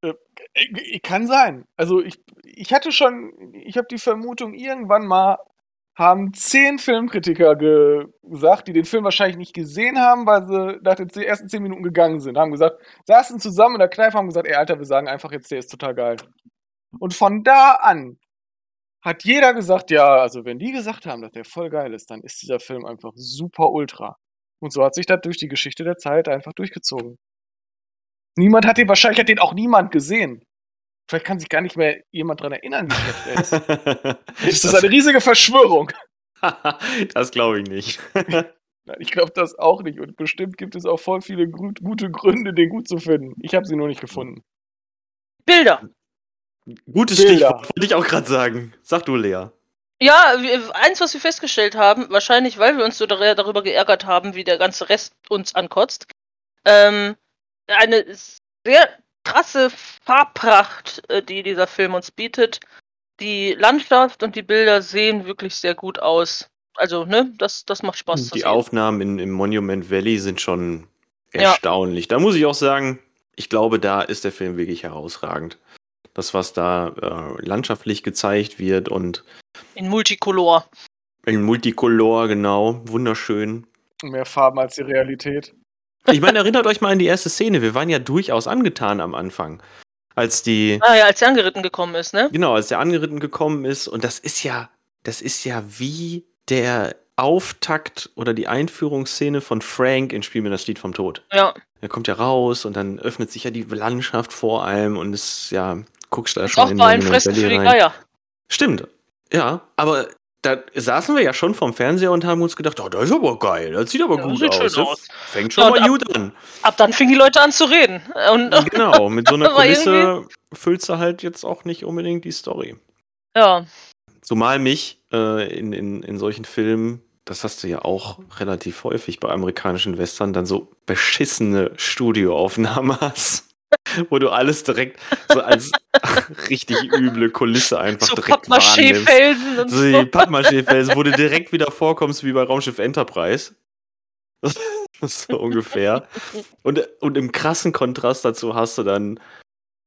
Äh, Kann sein. Also ich, ich hatte schon, ich habe die Vermutung, irgendwann mal haben zehn Filmkritiker ge gesagt, die den Film wahrscheinlich nicht gesehen haben, weil sie nach den ersten zehn Minuten gegangen sind. Haben gesagt, saßen zusammen in der Kneipe, haben gesagt, ey Alter, wir sagen einfach jetzt, der ist total geil. Und von da an hat jeder gesagt, ja, also wenn die gesagt haben, dass der voll geil ist, dann ist dieser Film einfach super ultra. Und so hat sich das durch die Geschichte der Zeit einfach durchgezogen. Niemand hat den, wahrscheinlich hat den auch niemand gesehen. Vielleicht kann sich gar nicht mehr jemand dran erinnern, wie schlecht er ist. Das ist eine riesige Verschwörung. das glaube ich nicht. Nein, Ich glaube das auch nicht. Und bestimmt gibt es auch voll viele gut, gute Gründe, den gut zu finden. Ich habe sie nur nicht gefunden. Bilder. Gutes Bilder. Stichwort, wollte ich auch gerade sagen. Sag du, Lea. Ja, eins, was wir festgestellt haben, wahrscheinlich, weil wir uns so dar- darüber geärgert haben, wie der ganze Rest uns ankotzt, ähm, eine sehr krasse Farbpracht, äh, die dieser Film uns bietet. Die Landschaft und die Bilder sehen wirklich sehr gut aus. Also, ne, das, das macht Spaß zu Die. Aufnahmen in, im Monument Valley sind schon Ja. erstaunlich. Da muss ich auch sagen, ich glaube, da ist der Film wirklich herausragend. Das, was da äh, landschaftlich gezeigt wird und In Multicolor. in Multicolor, genau, wunderschön. Mehr Farben als die Realität. Ich meine, erinnert euch mal an die erste Szene. Wir waren ja durchaus angetan am Anfang. Als die, Ah ja, als er angeritten gekommen ist, ne? genau, als der angeritten gekommen ist. Und das ist ja, das ist ja wie der Auftakt oder die Einführungsszene von Frank in Spiel mir das Lied vom Tod. Ja. Er kommt ja raus und dann öffnet sich ja die Landschaft vor allem und es, ja, guckst da schon auch in bei ein Monument Fressen für die. Geier. Stimmt, ja, aber da saßen wir ja schon vorm Fernseher und haben uns gedacht, oh, das ist aber geil, das sieht aber Ja, gut sieht aus. aus. fängt schon Ja, mal und gut an. Ab dann fingen die Leute an zu reden. Und, Genau, mit so einer Kulisse füllst du halt jetzt auch nicht unbedingt die Story. ja. Zumal mich äh, in, in, in solchen Filmen, das hast du ja auch relativ häufig bei amerikanischen Western, dann so beschissene Studioaufnahmen hast, wo du alles direkt so als richtig üble Kulisse einfach So direkt wahrnimmst. Pappmaché-Felsen und So die Pappmaché-Felsen, wo du direkt wieder vorkommst wie bei Raumschiff Enterprise. Das ist so ungefähr. Und, und im krassen Kontrast dazu hast du dann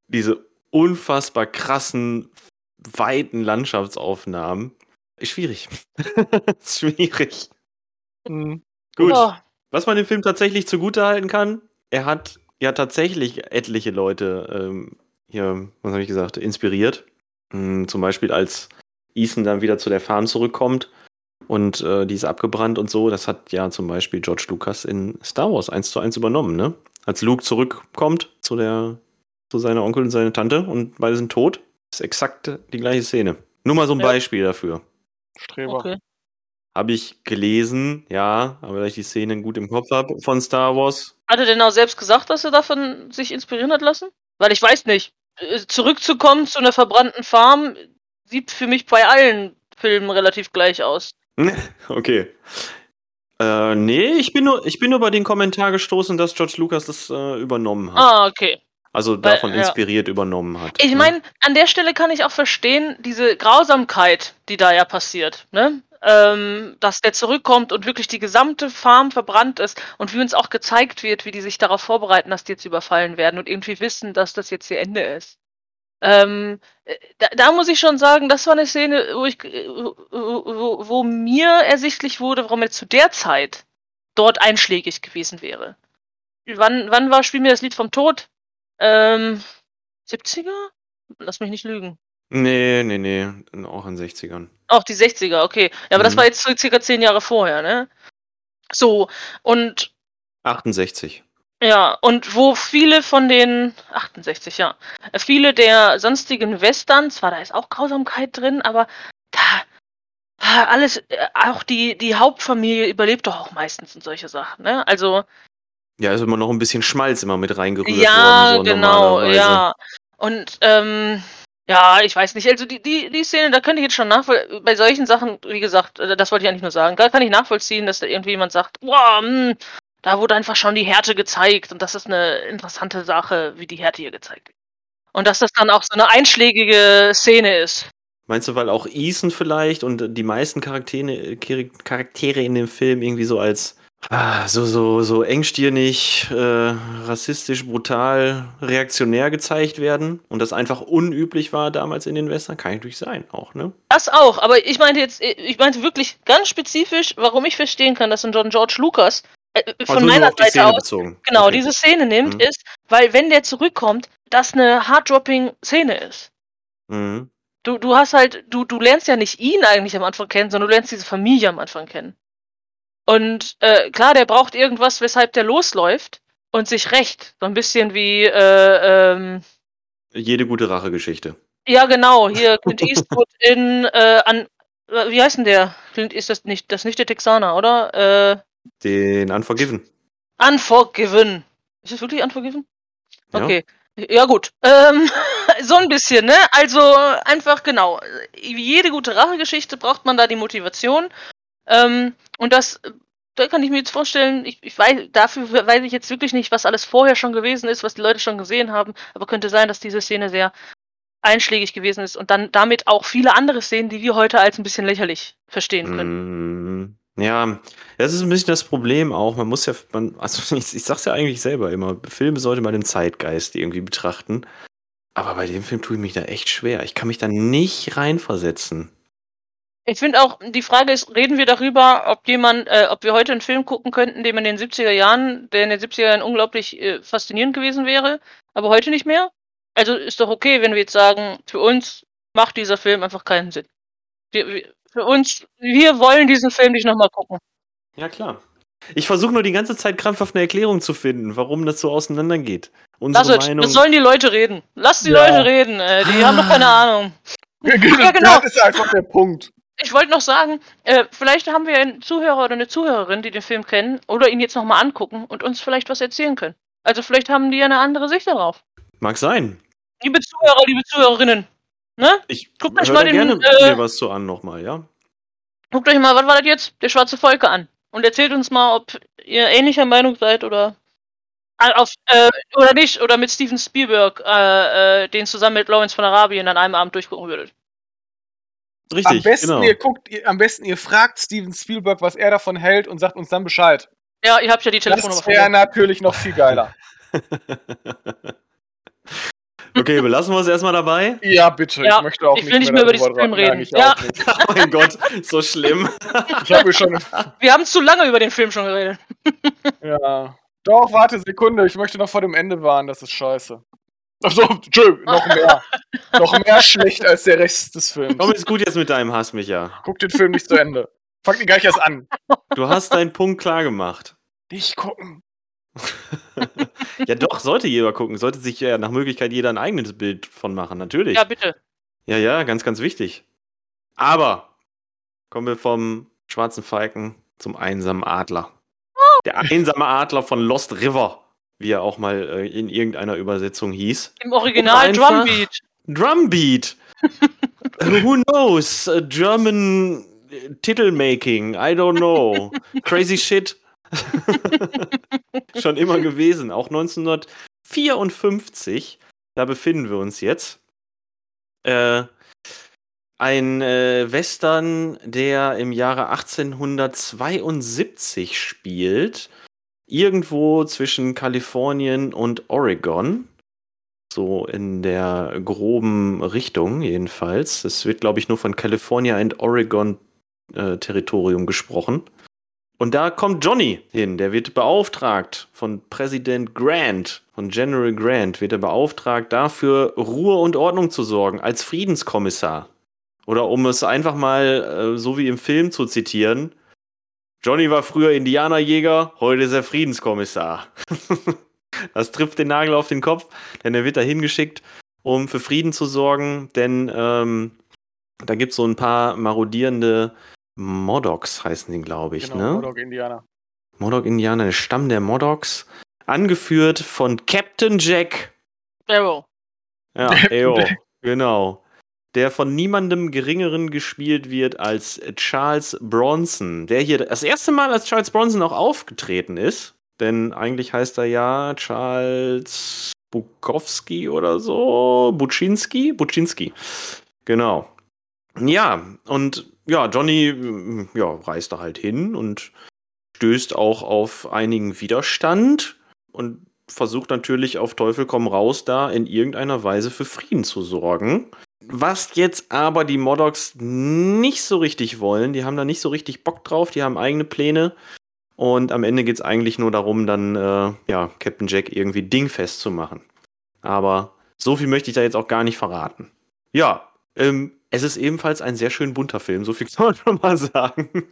diese unfassbar krassen, weiten Landschaftsaufnahmen. Ist schwierig. ist schwierig. Mhm. Gut. Oh, Was man dem Film tatsächlich zugutehalten kann, er hat ja tatsächlich etliche Leute ähm, hier, was habe ich gesagt, inspiriert. Mm, zum Beispiel als Ethan dann wieder zu der Farm zurückkommt und äh, die ist abgebrannt und so. Das hat ja zum Beispiel George Lucas in Star Wars 1 zu 1 übernommen, ne? Als Luke zurückkommt zu der zu seiner Onkel und seiner Tante und beide sind tot, ist exakt die gleiche Szene. Nur mal so ein Ja. Beispiel dafür. Streber. okay. Habe ich gelesen, ja, aber da ich die Szenen gut im Kopf habe von Star Wars. Hat er denn auch selbst gesagt, dass er davon sich inspirieren hat lassen? Weil ich weiß nicht. äh, Zurückzukommen zu einer verbrannten Farm sieht für mich bei allen Filmen relativ gleich aus. Okay. Äh, nee, ich bin, nur, ich bin nur bei den Kommentar gestoßen, dass George Lucas das äh, übernommen hat. Ah, okay. also weil- davon ja. inspiriert übernommen hat. Ich ne? meine, an der Stelle kann ich auch verstehen, diese Grausamkeit, die da ja passiert, ne? Ähm, dass der zurückkommt und wirklich die gesamte Farm verbrannt ist und wie uns auch gezeigt wird, wie die sich darauf vorbereiten, dass die jetzt überfallen werden und irgendwie wissen, dass das jetzt ihr Ende ist. Ähm, äh, da, da muss ich schon sagen, das war eine Szene, wo ich, äh, wo, wo, mir ersichtlich wurde, warum er zu der Zeit dort einschlägig gewesen wäre. Wann, wann war Spiel mir das Lied vom Tod? Ähm, 70er? Lass mich nicht lügen. Nee, nee, nee. Auch in den 60ern. Auch die 60er, okay. Ja, aber das Mhm. war jetzt so circa zehn Jahre vorher, ne? So, und 68. ja, und wo viele von den 68, ja, viele der sonstigen Westerns, zwar da ist auch Grausamkeit drin, aber da alles, äh, auch die, die Hauptfamilie überlebt doch auch meistens in solche Sachen, ne? Also, Ja, ist immer noch ein bisschen Schmalz immer mit reingerührt ja, worden. So genau, normalerweise. ja. Und ähm, ja, ich weiß nicht. Also die, die, die Szene, da könnte ich jetzt schon nachvollziehen. Bei solchen Sachen, wie gesagt, äh, das wollte ich eigentlich nur sagen, da kann ich nachvollziehen, dass da irgendwie jemand sagt, wow, mh, da wurde einfach schon die Härte gezeigt und das ist eine interessante Sache, wie die Härte hier gezeigt wird. Und dass das dann auch so eine einschlägige Szene ist. Meinst du, weil auch Ethan vielleicht und die meisten Charaktere, Charaktere in dem Film irgendwie so als ah, so, so, so engstirnig, äh, rassistisch, brutal, reaktionär gezeigt werden und das einfach unüblich war damals in den Western? Kann natürlich sein, auch, ne? Das auch, aber ich meinte jetzt, ich meinte wirklich ganz spezifisch, warum ich verstehen kann, dass ein John George Lucas äh, von Also meiner Seite aus bezogen. genau Okay. diese Szene nimmt, Mhm. ist, weil wenn der zurückkommt, das eine Hard-Dropping-Szene ist. Mhm. Du, du hast halt, du, du lernst ja nicht ihn eigentlich am Anfang kennen, sondern du lernst diese Familie am Anfang kennen. Und äh, klar, der braucht irgendwas, weshalb der losläuft und sich rächt. So ein bisschen wie, äh, ähm, Jede gute Rachegeschichte. ja genau, hier Clint Eastwood in, äh, an, äh, wie heißt denn der? Clint ist das nicht, das ist nicht der Texaner, oder? Äh, Den Unforgiven. Unforgiven. Ist es wirklich Unforgiven? Ja. Okay. Ja gut. Ähm, so ein bisschen, ne? Also einfach genau. Wie jede gute Rachegeschichte braucht man da die Motivation. Ähm, und das, da kann ich mir jetzt vorstellen, ich, ich weiß, dafür weiß ich jetzt wirklich nicht, was alles vorher schon gewesen ist, was die Leute schon gesehen haben, aber könnte sein, dass diese Szene sehr einschlägig gewesen ist und dann damit auch viele andere Szenen, die wir heute als ein bisschen lächerlich verstehen können. Mm, Ja, das ist ein bisschen das Problem auch. Man muss ja, man, also ich, ich sag's ja eigentlich selber immer, Filme sollte man den Zeitgeist irgendwie betrachten. Aber bei dem Film tue ich mich da echt schwer. Ich kann mich da nicht reinversetzen. Ich finde auch, die Frage ist, reden wir darüber, ob jemand, äh, ob wir heute einen Film gucken könnten, dem in den 70er Jahren, der in den 70er Jahren unglaublich äh, faszinierend gewesen wäre, aber heute nicht mehr? Also ist doch okay, wenn wir jetzt sagen, für uns macht dieser Film einfach keinen Sinn. Wir, wir, für uns, wir wollen diesen Film nicht nochmal gucken. Ja, klar. Ich versuche nur die ganze Zeit krampfhaft eine Erklärung zu finden, warum das so auseinandergeht. Unsere Lass es, Meinung. das sollen die Leute reden. Lass die Ja. Leute reden, äh, die haben doch keine Ahnung. Ja, genau. Das ist einfach der Punkt. Ich wollte noch sagen, äh, vielleicht haben wir einen Zuhörer oder eine Zuhörerin, die den Film kennen oder ihn jetzt nochmal angucken und uns vielleicht was erzählen können. Also vielleicht haben die ja eine andere Sicht darauf. Mag sein. Liebe Zuhörer, liebe Zuhörerinnen, ne? Ich Guckt euch mal den, gerne äh, mir was zu an nochmal, ja? Guckt euch mal, was war das jetzt? Der schwarze Volke an. Und erzählt uns mal, ob ihr ähnlicher Meinung seid oder äh, auf, äh, oder nicht, oder mit Steven Spielberg äh, äh, den zusammen mit Lawrence von Arabien an einem Abend durchgucken würdet. Richtig, am besten, genau. ihr guckt, ihr, am besten ihr fragt Steven Spielberg, was er davon hält und sagt uns dann Bescheid. Ja, ihr habt ja die Telefonnummer Das wäre natürlich noch viel geiler. Okay, belassen wir es erstmal dabei. Ja, bitte. Ja, ich möchte auch ich nicht will nicht mehr über diesen Film reden. Ja. Oh mein Gott, so schlimm. Ich habe mir schon. Wir haben zu lange über den Film schon geredet. Ja. Doch, warte, Sekunde. Ich möchte noch vor dem Ende warnen. Das ist scheiße. Achso, tschö, noch mehr. noch mehr schlecht als der Rest des Films. Komm, ist gut jetzt mit deinem Hass, Micha. Guck den Film nicht zu Ende. Fang ihn gleich erst an. Du hast deinen Punkt klar gemacht. Nicht gucken. Ja, doch, sollte jeder gucken. Sollte sich ja nach Möglichkeit jeder ein eigenes Bild von machen, natürlich. Ja, bitte. Ja, ja, ganz, ganz wichtig. Aber kommen wir vom schwarzen Falken zum einsamen Adler. Der einsame Adler von Lost River, wie er auch mal äh, in irgendeiner Übersetzung hieß. Im Original Drumbeat. Drumbeat. Who knows? German äh, Titelmaking. I don't know. Crazy shit. Schon immer gewesen. Auch 1954. Da befinden wir uns jetzt. Äh, ein äh, Western, der im Jahre 1872 spielt. Irgendwo zwischen Kalifornien und Oregon. So in der groben Richtung jedenfalls. Es wird, glaube ich, nur von California and Oregon äh, Territorium gesprochen. Und da kommt Johnny hin. Der wird beauftragt von Präsident Grant, von General Grant, wird er beauftragt, dafür Ruhe und Ordnung zu sorgen, als Friedenskommissar. Oder um es einfach mal äh, so wie im Film zu zitieren: Johnny war früher Indianerjäger, heute ist er Friedenskommissar. das trifft den Nagel auf den Kopf, denn er wird da hingeschickt, um für Frieden zu sorgen, denn ähm, da gibt es so ein paar marodierende Modocs, heißen die, glaube ich, Genau, ne? Modok-Indianer, der Stamm der Modocs, angeführt von Captain Jack. Arrow. Ja, Jack. genau. Der von niemandem Geringeren gespielt wird als Charles Bronson, der hier das erste Mal als Charles Bronson auch aufgetreten ist. Denn eigentlich heißt er ja Charles Bukowski oder so. Buczynski? Buczynski. Genau. Ja, und ja, Johnny mm, ja, reist da halt hin und stößt auch auf einigen Widerstand und versucht natürlich auf Teufel komm raus, da in irgendeiner Weise für Frieden zu sorgen. Was jetzt aber die Modocs nicht so richtig wollen, die haben da nicht so richtig Bock drauf, die haben eigene Pläne. Und am Ende geht es eigentlich nur darum, dann äh, ja, Captain Jack irgendwie dingfest zu machen. Aber so viel möchte ich da jetzt auch gar nicht verraten. Ja, ähm, es ist ebenfalls ein sehr schön bunter Film, so viel kann man schon mal sagen.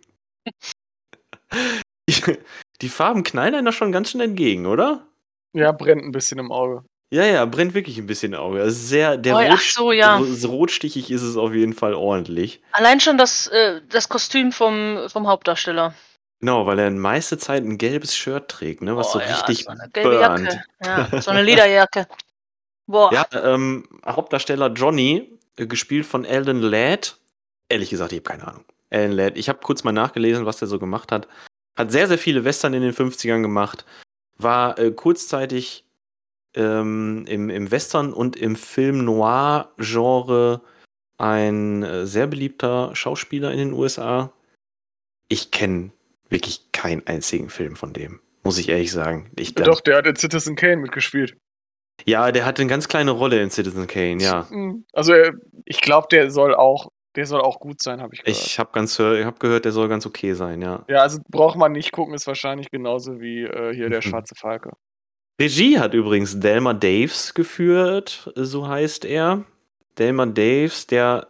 Die Farben knallen einem da schon ganz schön entgegen, oder? Ja, brennt ein bisschen im Auge. Ja, ja, brennt wirklich ein bisschen im Auge. Also sehr, der Oh, Rot, so, ja. rotstichig ist es auf jeden Fall ordentlich. Allein schon das, äh, das Kostüm vom, vom Hauptdarsteller. Genau, weil er in meiste Zeit ein gelbes Shirt trägt, ne, was Oh, so ja, richtig so eine gelbe burnt. Jacke. Ja, so eine Lederjacke. Boah. Ja, ähm, Hauptdarsteller Johnny, äh, gespielt von Alan Ladd. Ehrlich gesagt, ich habe keine Ahnung. Alan Ladd. Ich habe kurz mal nachgelesen, was der so gemacht hat. Hat sehr, sehr viele Western in den 50ern gemacht. War äh, kurzzeitig ähm, im, im Western und im Film Noir-Genre ein äh, sehr beliebter Schauspieler in den USA. Ich kenne wirklich keinen einzigen Film von dem, muss ich ehrlich sagen. Ich, Doch, der hat in Citizen Kane mitgespielt. Ja, der hatte eine ganz kleine Rolle in Citizen Kane, ja. Mhm. Also, er- ich glaube, der soll auch, der soll auch gut sein, habe ich gehört. Ich habe ganz ich hab gehört, der soll ganz okay sein, ja. Ja, also braucht man nicht gucken, ist wahrscheinlich genauso wie äh, hier der schwarze Falke. Regie hat übrigens Delmer Daves geführt, so heißt er. Delmer Daves, der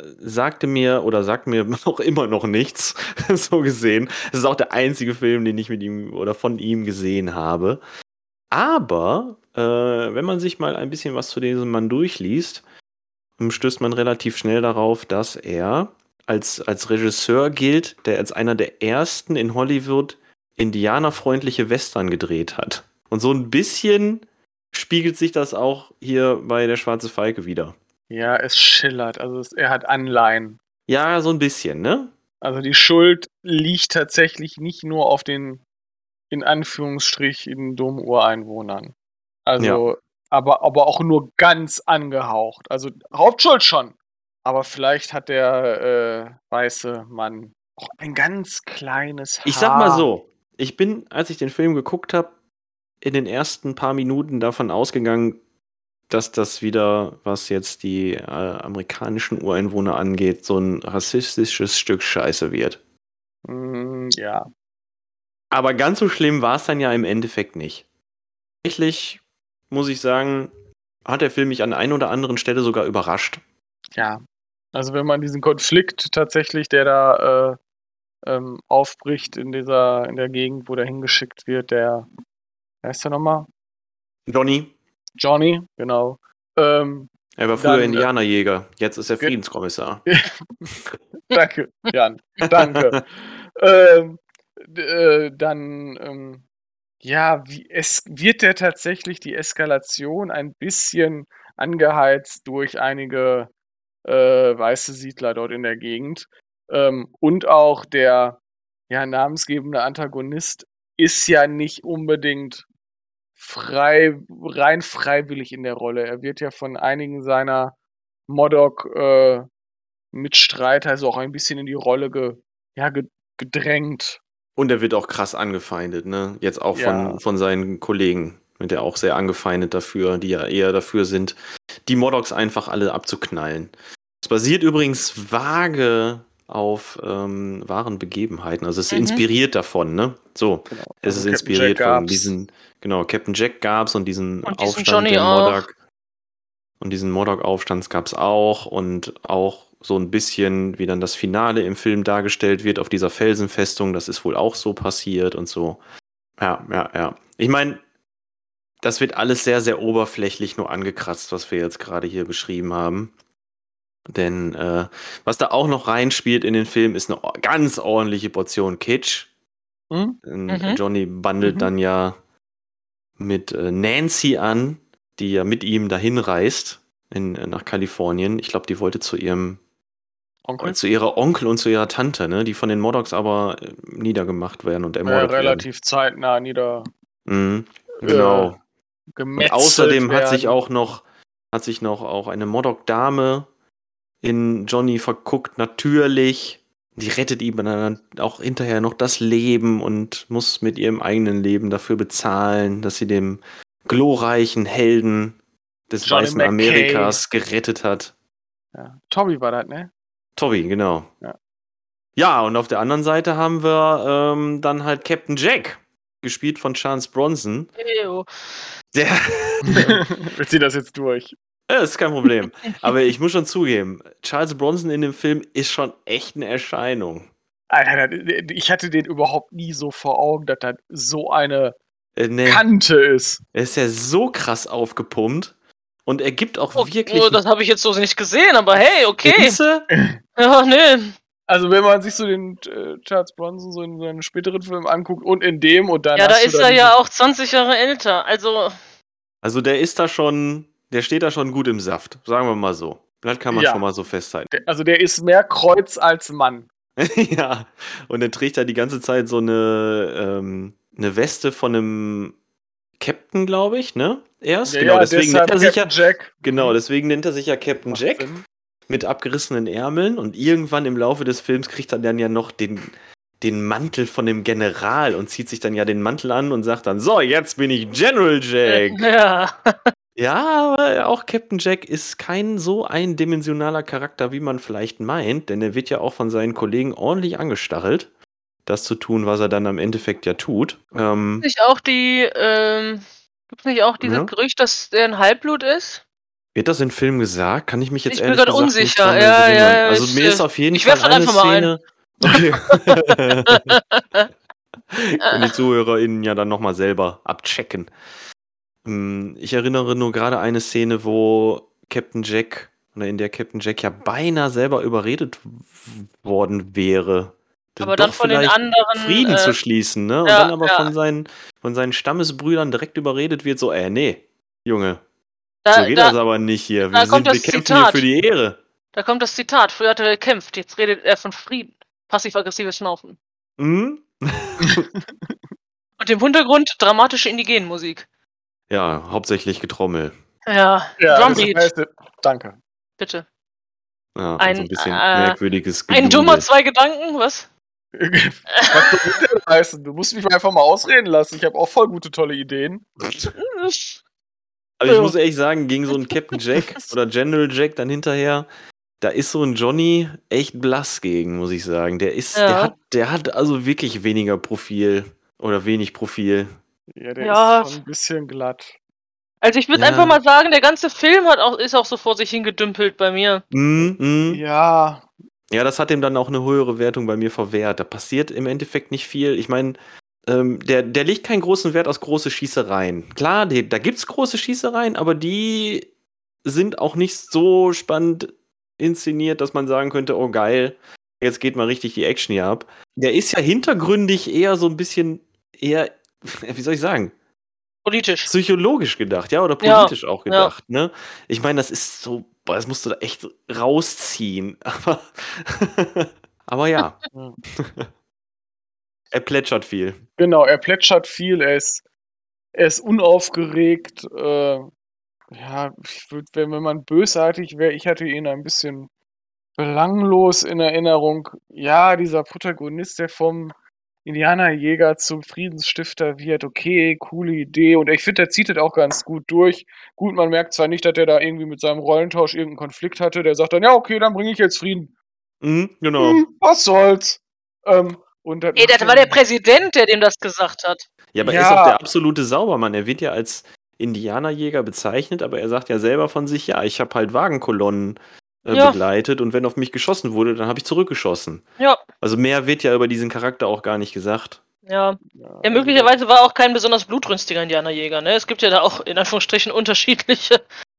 äh, sagte mir oder sagt mir auch immer noch nichts, so gesehen. Es ist auch der einzige Film, den ich mit ihm oder von ihm gesehen habe. Aber äh, wenn man sich mal ein bisschen was zu diesem Mann durchliest, stößt man relativ schnell darauf, dass er als, als Regisseur gilt, der als einer der ersten in Hollywood indianerfreundliche Western gedreht hat. Und so ein bisschen spiegelt sich das auch hier bei Der Schwarze Falke wieder. Ja, es schillert. Also es, er hat Anleihen. Ja, so ein bisschen, ne? Also die Schuld liegt tatsächlich nicht nur auf den, in Anführungsstrichen, dummen Ureinwohnern. Also, aber, aber auch nur ganz angehaucht. Also Hauptschuld schon. Aber vielleicht hat der äh, weiße Mann auch ein ganz kleines Haar. Ich sag mal so, ich bin, als ich den Film geguckt habe, in den ersten paar Minuten davon ausgegangen, dass das wieder, was jetzt die äh, amerikanischen Ureinwohner angeht, so ein rassistisches Stück Scheiße wird. Mm, ja. Aber ganz so schlimm war es dann ja im Endeffekt nicht. Tatsächlich muss ich sagen, hat der Film mich an einer oder anderen Stelle sogar überrascht. Ja. Also wenn man diesen Konflikt tatsächlich, der da äh, ähm, aufbricht in dieser, in der Gegend, wo der hingeschickt wird, der, wer ist der nochmal? Johnny, Johnny, genau. Ähm, er war früher Dann, äh, Indianerjäger, jetzt ist er Friedenskommissar. danke, Jan. Danke. ähm, äh, dann, ähm, ja, wie, es wird ja tatsächlich die Eskalation ein bisschen angeheizt durch einige äh, weiße Siedler dort in der Gegend. Ähm, und auch der ja, namensgebende Antagonist ist ja nicht unbedingt frei, rein freiwillig in der Rolle. Er wird ja von einigen seiner Modok äh, Mitstreiter also auch ein bisschen in die Rolle ge, ja, ge, gedrängt. Und er wird auch krass angefeindet, ne? Jetzt auch Ja. von, von seinen Kollegen, mit der auch sehr angefeindet dafür, die ja eher dafür sind, die Modocs einfach alle abzuknallen. Es basiert übrigens vage auf ähm, wahren Begebenheiten. Also es ist Mhm. inspiriert davon, ne? So, Genau. es Also ist Captain inspiriert Jack von gab's. diesen, genau, Captain Jack gab's und diesen Und diesen Aufstand Johnny der. Modok. Und diesen Modok-Aufstands gab's auch und auch so ein bisschen, wie dann das Finale im Film dargestellt wird auf dieser Felsenfestung, das ist wohl auch so passiert und so. Ja, ja, ja. Ich meine, das wird alles sehr, sehr oberflächlich nur angekratzt, was wir jetzt gerade hier beschrieben haben. Denn äh, was da auch noch reinspielt in den Film, ist eine ganz ordentliche Portion Kitsch. Hm? Ähm, Mhm. Johnny bandelt Mhm. dann ja mit äh, Nancy an, die ja mit ihm dahin reist in, äh, nach Kalifornien. Ich glaube, die wollte zu ihrem Onkel? zu ihrer Onkel und zu ihrer Tante, ne, die von den Modocs aber äh, niedergemacht werden und Ja, ermordet relativ zeitnah nieder werden. Mhm, genau. äh, Und außerdem hat sich werden. auch noch, hat sich noch auch eine Modok-Dame in Johnny verguckt, natürlich. Die rettet ihm dann auch hinterher noch das Leben und muss mit ihrem eigenen Leben dafür bezahlen, dass sie dem glorreichen Helden des Johnny weißen McKay. Amerikas gerettet hat. Ja. Toby war das, ne? Toby, genau. Ja. Ja, und auf der anderen Seite haben wir ähm, dann halt Captain Jack, gespielt von Charles Bronson. Ew. Der, Wir ziehen das jetzt durch. Ja, ist kein Problem. Aber ich muss schon zugeben, Charles Bronson in dem Film ist schon echt eine Erscheinung. Alter, das- ich hatte den überhaupt nie so vor Augen, dass das so eine Äh, nee, Kante ist. er ist ja so krass aufgepumpt und er gibt auch Oh, wirklich. oh, das habe ich jetzt so nicht gesehen, aber hey, okay. Ja, nee. Also wenn man sich so den äh, Charles Bronson so in seinen späteren Film anguckt und in dem und dann Ja, da ist dann er ja auch 20 Jahre älter. Also, Also der ist da schon, der steht da schon gut im Saft, sagen wir mal so. Das kann man Ja. schon mal so festhalten. Also der ist mehr Kreuz als Mann. ja, und er trägt da die ganze Zeit so eine, ähm, eine Weste von einem Captain, glaube ich, ne? Erst, genau, deswegen deshalb nennt er sich ja, Captain Jack. genau, deswegen nennt er sich ja Captain Macht Jack. Sinn. mit abgerissenen Ärmeln und irgendwann im Laufe des Films kriegt er dann ja noch den, den Mantel von dem General und zieht sich dann ja den Mantel an und sagt dann, so, jetzt bin ich General Jack. ja. Ja, aber auch Captain Jack ist kein so eindimensionaler Charakter, wie man vielleicht meint, denn er wird ja auch von seinen Kollegen ordentlich angestachelt, das zu tun, was er dann am Endeffekt ja tut. Ähm, nicht auch die, ähm, gibt's nicht auch dieses Ja. Gerücht, dass der ein Halbblut ist? wird das im Film gesagt? Kann ich mich jetzt Ich bin ehrlich gesagt nicht unsicher. dran Ja, erinnern. ja, Also ich, mir äh, ist auf jeden ich Fall eine einfach mal Szene. Okay. Können die ZuhörerInnen ja dann nochmal selber abchecken. Hm, Ich erinnere nur gerade eine Szene, wo Captain Jack, oder in der Captain Jack ja beinahe selber überredet worden wäre. aber doch dann von den anderen. Frieden äh, zu schließen, ne? Und ja, dann aber ja. von, seinen, von seinen Stammesbrüdern direkt überredet wird, so, äh, nee, Junge, da, so geht da, das aber nicht hier. Wir, sind, wir kämpfen Zitat. hier für die Ehre. da kommt das Zitat. Früher hat er gekämpft, jetzt redet er von Frieden. Passiv-aggressives Schnaufen. Hm? Und im Hintergrund dramatische Indigenmusik. Ja, hauptsächlich Getrommel. Ja, Ja, das Drumbeat, heißt, danke. bitte. Ja, und Ein, so ein bisschen äh, merkwürdiges Ein Gedudel. dummer zwei Gedanken, was? Was soll das denn heißen? Du musst mich mal einfach mal ausreden lassen. Ich habe auch voll gute, tolle Ideen. Aber ich muss ehrlich sagen, gegen so einen Captain Jack oder General Jack dann hinterher, da ist so ein Johnny echt blass gegen, muss ich sagen. Der ist, Ja. der hat, der hat also wirklich weniger Profil oder wenig Profil. Ja, der Ja. ist schon ein bisschen glatt. Also ich würde Ja. einfach mal sagen, der ganze Film hat auch, ist auch so vor sich hingedümpelt bei mir. Mm, mm. Ja, Ja, das hat ihm dann auch eine höhere Wertung bei mir verwehrt. Da passiert im Endeffekt nicht viel. Ich meine, ähm, der, der legt keinen großen Wert aus große Schießereien. Klar, die, da gibt's große Schießereien, aber die sind auch nicht so spannend inszeniert, dass man sagen könnte, oh geil, jetzt geht mal richtig die Action hier ab. Der ist ja hintergründig eher so ein bisschen eher, wie soll ich sagen, Politisch. psychologisch gedacht, ja, oder Ja, politisch auch gedacht, ne? Ich meine, das ist so, boah, das musst du da echt rausziehen. Aber, aber ja, Ja. er plätschert viel. genau, er plätschert viel, er ist, er ist unaufgeregt. Äh, ja, ich würd, wenn, wenn man bösartig wäre, ich hatte ihn ein bisschen belanglos in Erinnerung. Ja, dieser Protagonist, der vom Indianerjäger zum Friedensstifter wird, okay, coole Idee. Und ich finde, der zieht das auch ganz gut durch. Gut, man merkt zwar nicht, dass der da irgendwie mit seinem Rollentausch irgendeinen Konflikt hatte. Der sagt dann, ja, okay, dann bringe ich jetzt Frieden. Mhm, genau. Hm, was soll's? Ähm, und das Ey, das war er- der Präsident, der dem das gesagt hat. Ja, aber er Ja. ist auch der absolute Saubermann. Er wird ja als Indianerjäger bezeichnet, aber er sagt ja selber von sich, ja, ich habe halt Wagenkolonnen äh, Ja. begleitet und wenn auf mich geschossen wurde, dann habe ich zurückgeschossen. Ja, Also mehr wird ja über diesen Charakter auch gar nicht gesagt. ja. Ja, Ja, möglicherweise war er auch kein besonders blutrünstiger Indianerjäger, ne? Es gibt ja da auch in Anführungsstrichen unterschiedliche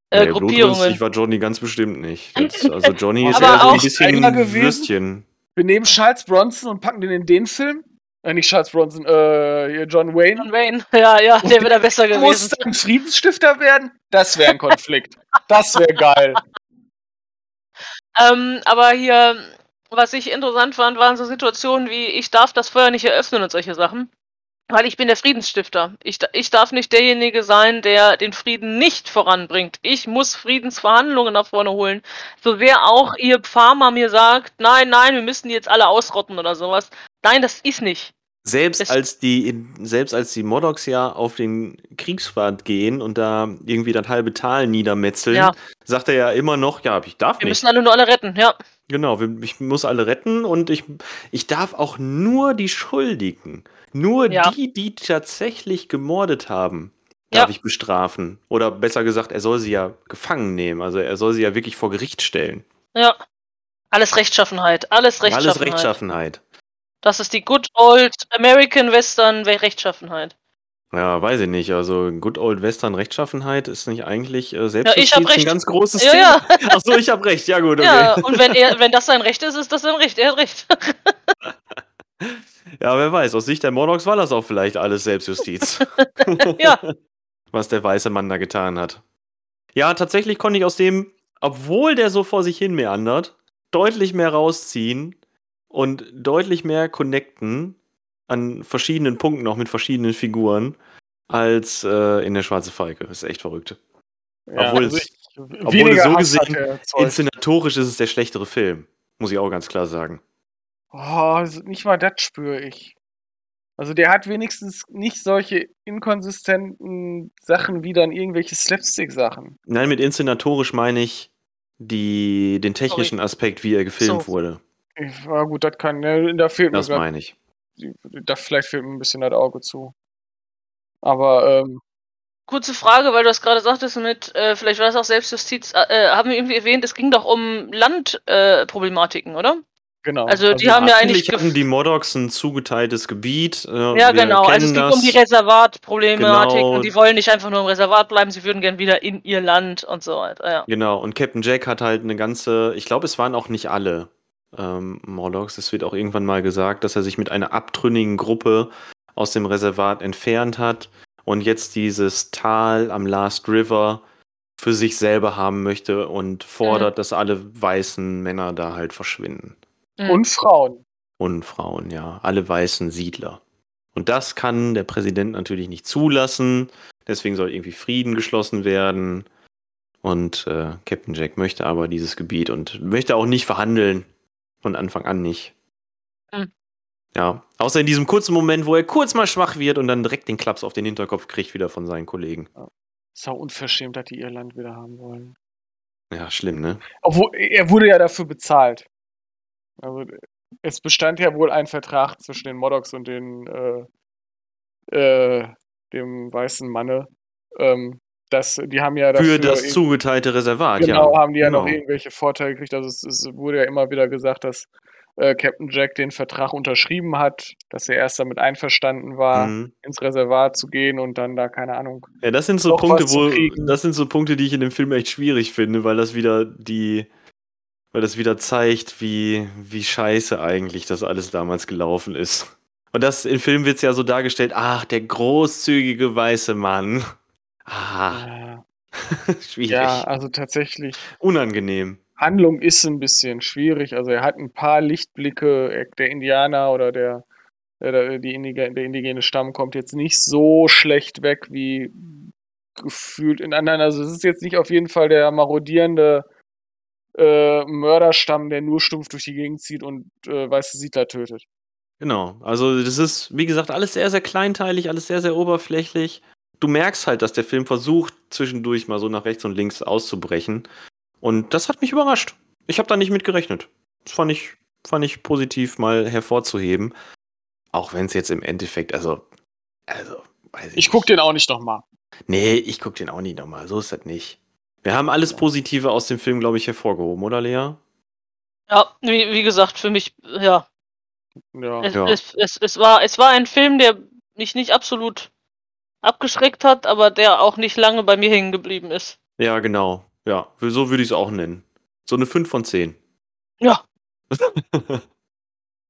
äh, Nee, blutrünstig Gruppierungen. war Johnny ganz bestimmt nicht. Das, also Johnny ist Aber eher so ein bisschen gewesen. Würstchen. Wir nehmen Charles Bronson und packen den in den Film. Äh, nicht Charles Bronson, äh, John Wayne. John Wayne, ja, ja, der wäre da besser Muss gewesen. dann Friedensstifter werden? Das wäre ein Konflikt. das wäre geil. Ähm, aber hier, was ich interessant fand, waren so Situationen wie, ich darf das Feuer nicht eröffnen und solche Sachen. Weil ich bin der Friedensstifter. Ich, ich darf nicht derjenige sein, der den Frieden nicht voranbringt. Ich muss Friedensverhandlungen nach vorne holen. So sehr auch ihr Pharma mir sagt, nein, nein, wir müssen die jetzt alle ausrotten oder sowas. Nein, das ist nicht. Selbst als die, selbst als die Modocs ja auf den Kriegsfahrt gehen und da irgendwie das halbe Tal niedermetzeln, Ja. sagt er ja immer noch, ja, ich darf Wir nicht. müssen alle nur alle retten, ja. Genau, wir- ich muss alle retten und ich, ich darf auch nur die Schuldigen, nur Ja. die, die tatsächlich gemordet haben, darf Ja. ich bestrafen. Oder besser gesagt, er soll sie ja gefangen nehmen. Also er soll sie ja wirklich vor Gericht stellen. Ja. Alles Rechtschaffenheit, alles Rechtschaffenheit. Alles Rechtschaffenheit. Das ist die good old American Western Rechtschaffenheit. Ja, weiß ich nicht. Also Good Old Western Rechtschaffenheit ist nicht eigentlich äh, selbst ich hab ein recht. ganz großes Ja, Thema. ja. Ach so, ich habe recht. Ja gut, okay. Ja, und wenn er, wenn das sein Recht ist, ist das sein Recht. Er hat recht. Ja, wer weiß. Aus Sicht der Modocs war das auch vielleicht alles Selbstjustiz. ja. was der weiße Mann da getan hat. Ja, tatsächlich konnte ich aus dem, obwohl der so vor sich hin meandert, deutlich mehr rausziehen und deutlich mehr connecten an verschiedenen Punkten, auch mit verschiedenen Figuren, als äh, in der Schwarze Falke. Das ist echt verrückt. Obwohl es- ich- obwohl so gesehen. Inszenatorisch ist es der schlechtere Film. Muss ich auch ganz klar sagen. Oh, nicht mal das spüre ich. Also der hat wenigstens nicht solche inkonsistenten Sachen wie dann irgendwelche Slapstick-Sachen. Nein, mit inszenatorisch meine ich die, den technischen Aspekt, wie er gefilmt So. wurde. Ja gut, das kann, ne, da fehlt Das mir meine ich. da vielleicht fehlt mir ein bisschen das Auge zu. Aber ähm, Kurze Frage, weil du das gerade sagtest mit, äh, vielleicht war das auch Selbstjustiz, äh, haben wir irgendwie erwähnt, es ging doch um Landproblematiken, äh, oder? genau. Also die haben ja eigentlich hatten die Modocs ein zugeteiltes Gebiet. Äh, Ja, genau. Also es kennen ging um die das. Reservatproblematik Genau. und die wollen nicht einfach nur im Reservat bleiben, sie würden gern wieder in ihr Land und so weiter. Ja. Genau, und Captain Jack hat halt eine ganze, ich glaube, es waren auch nicht alle ähm, Morlocks. Es wird auch irgendwann mal gesagt, dass er sich mit einer abtrünnigen Gruppe aus dem Reservat entfernt hat und jetzt dieses Tal am Last River für sich selber haben möchte und fordert, dass alle weißen Männer da halt verschwinden. und Frauen. Und Frauen, ja. Alle weißen Siedler. Und das kann der Präsident natürlich nicht zulassen. Deswegen soll irgendwie Frieden geschlossen werden. Und äh, Captain Jack möchte aber dieses Gebiet und möchte auch nicht verhandeln. Von Anfang an nicht. Hm. Ja. Außer in diesem kurzen Moment, wo er kurz mal schwach wird und dann direkt den Klaps auf den Hinterkopf kriegt wieder von seinen Kollegen. Ist auch unverschämt, dass die ihr Land wieder haben wollen. Ja, schlimm, ne? Obwohl, er wurde ja dafür bezahlt. Also, es bestand ja wohl ein Vertrag zwischen den Modocs und den, äh, äh, dem weißen Manne. Ähm, das, die haben ja dafür Für das zugeteilte Reservat, Genau, ja. haben die ja noch Genau. irgendwelche Vorteile gekriegt. Also es, es wurde ja immer wieder gesagt, dass äh, Captain Jack den Vertrag unterschrieben hat, dass er erst damit einverstanden war, Mhm. ins Reservat zu gehen und dann da, keine Ahnung. Ja, das sind so Noch Punkte, wo das sind so Punkte, die ich in dem Film echt schwierig finde, weil das wieder die weil das wieder zeigt, wie wie scheiße eigentlich das alles damals gelaufen ist. Und das im Film wird's ja so dargestellt, ach, der großzügige weiße Mann. Ah, schwierig. ja, also tatsächlich, Unangenehm. Handlung ist ein bisschen schwierig. Also er hat ein paar Lichtblicke, er- der Indianer oder der, der, die indige, der indigene Stamm kommt jetzt nicht so schlecht weg wie gefühlt in anderen. Also es ist jetzt nicht auf jeden Fall der marodierende äh, Mörderstamm, der nur stumpf durch die Gegend zieht und äh, weiße Siedler tötet. Genau. Also, das ist, wie gesagt, alles sehr, sehr kleinteilig, alles sehr, sehr oberflächlich. Du merkst halt, dass der Film versucht, zwischendurch mal so nach rechts und links auszubrechen. Und das hat mich überrascht. Ich habe da nicht mit gerechnet. Das fand ich, fand ich positiv mal hervorzuheben. Auch wenn es jetzt im Endeffekt, also, also, weiß ich Ich guck nicht. den auch nicht nochmal. Nee, ich guck den auch nicht nochmal. So ist das nicht. Wir haben alles Positive aus dem Film, glaube ich, hervorgehoben, oder Lea? Ja, wie, wie gesagt, für mich, ja. Ja. Es, Ja. es, es, es, war, es war ein Film, der mich nicht absolut abgeschreckt hat, aber der auch nicht lange bei mir hängen geblieben ist. Ja, genau. Ja, so würde ich es auch nennen. So eine 5 von 10. Ja.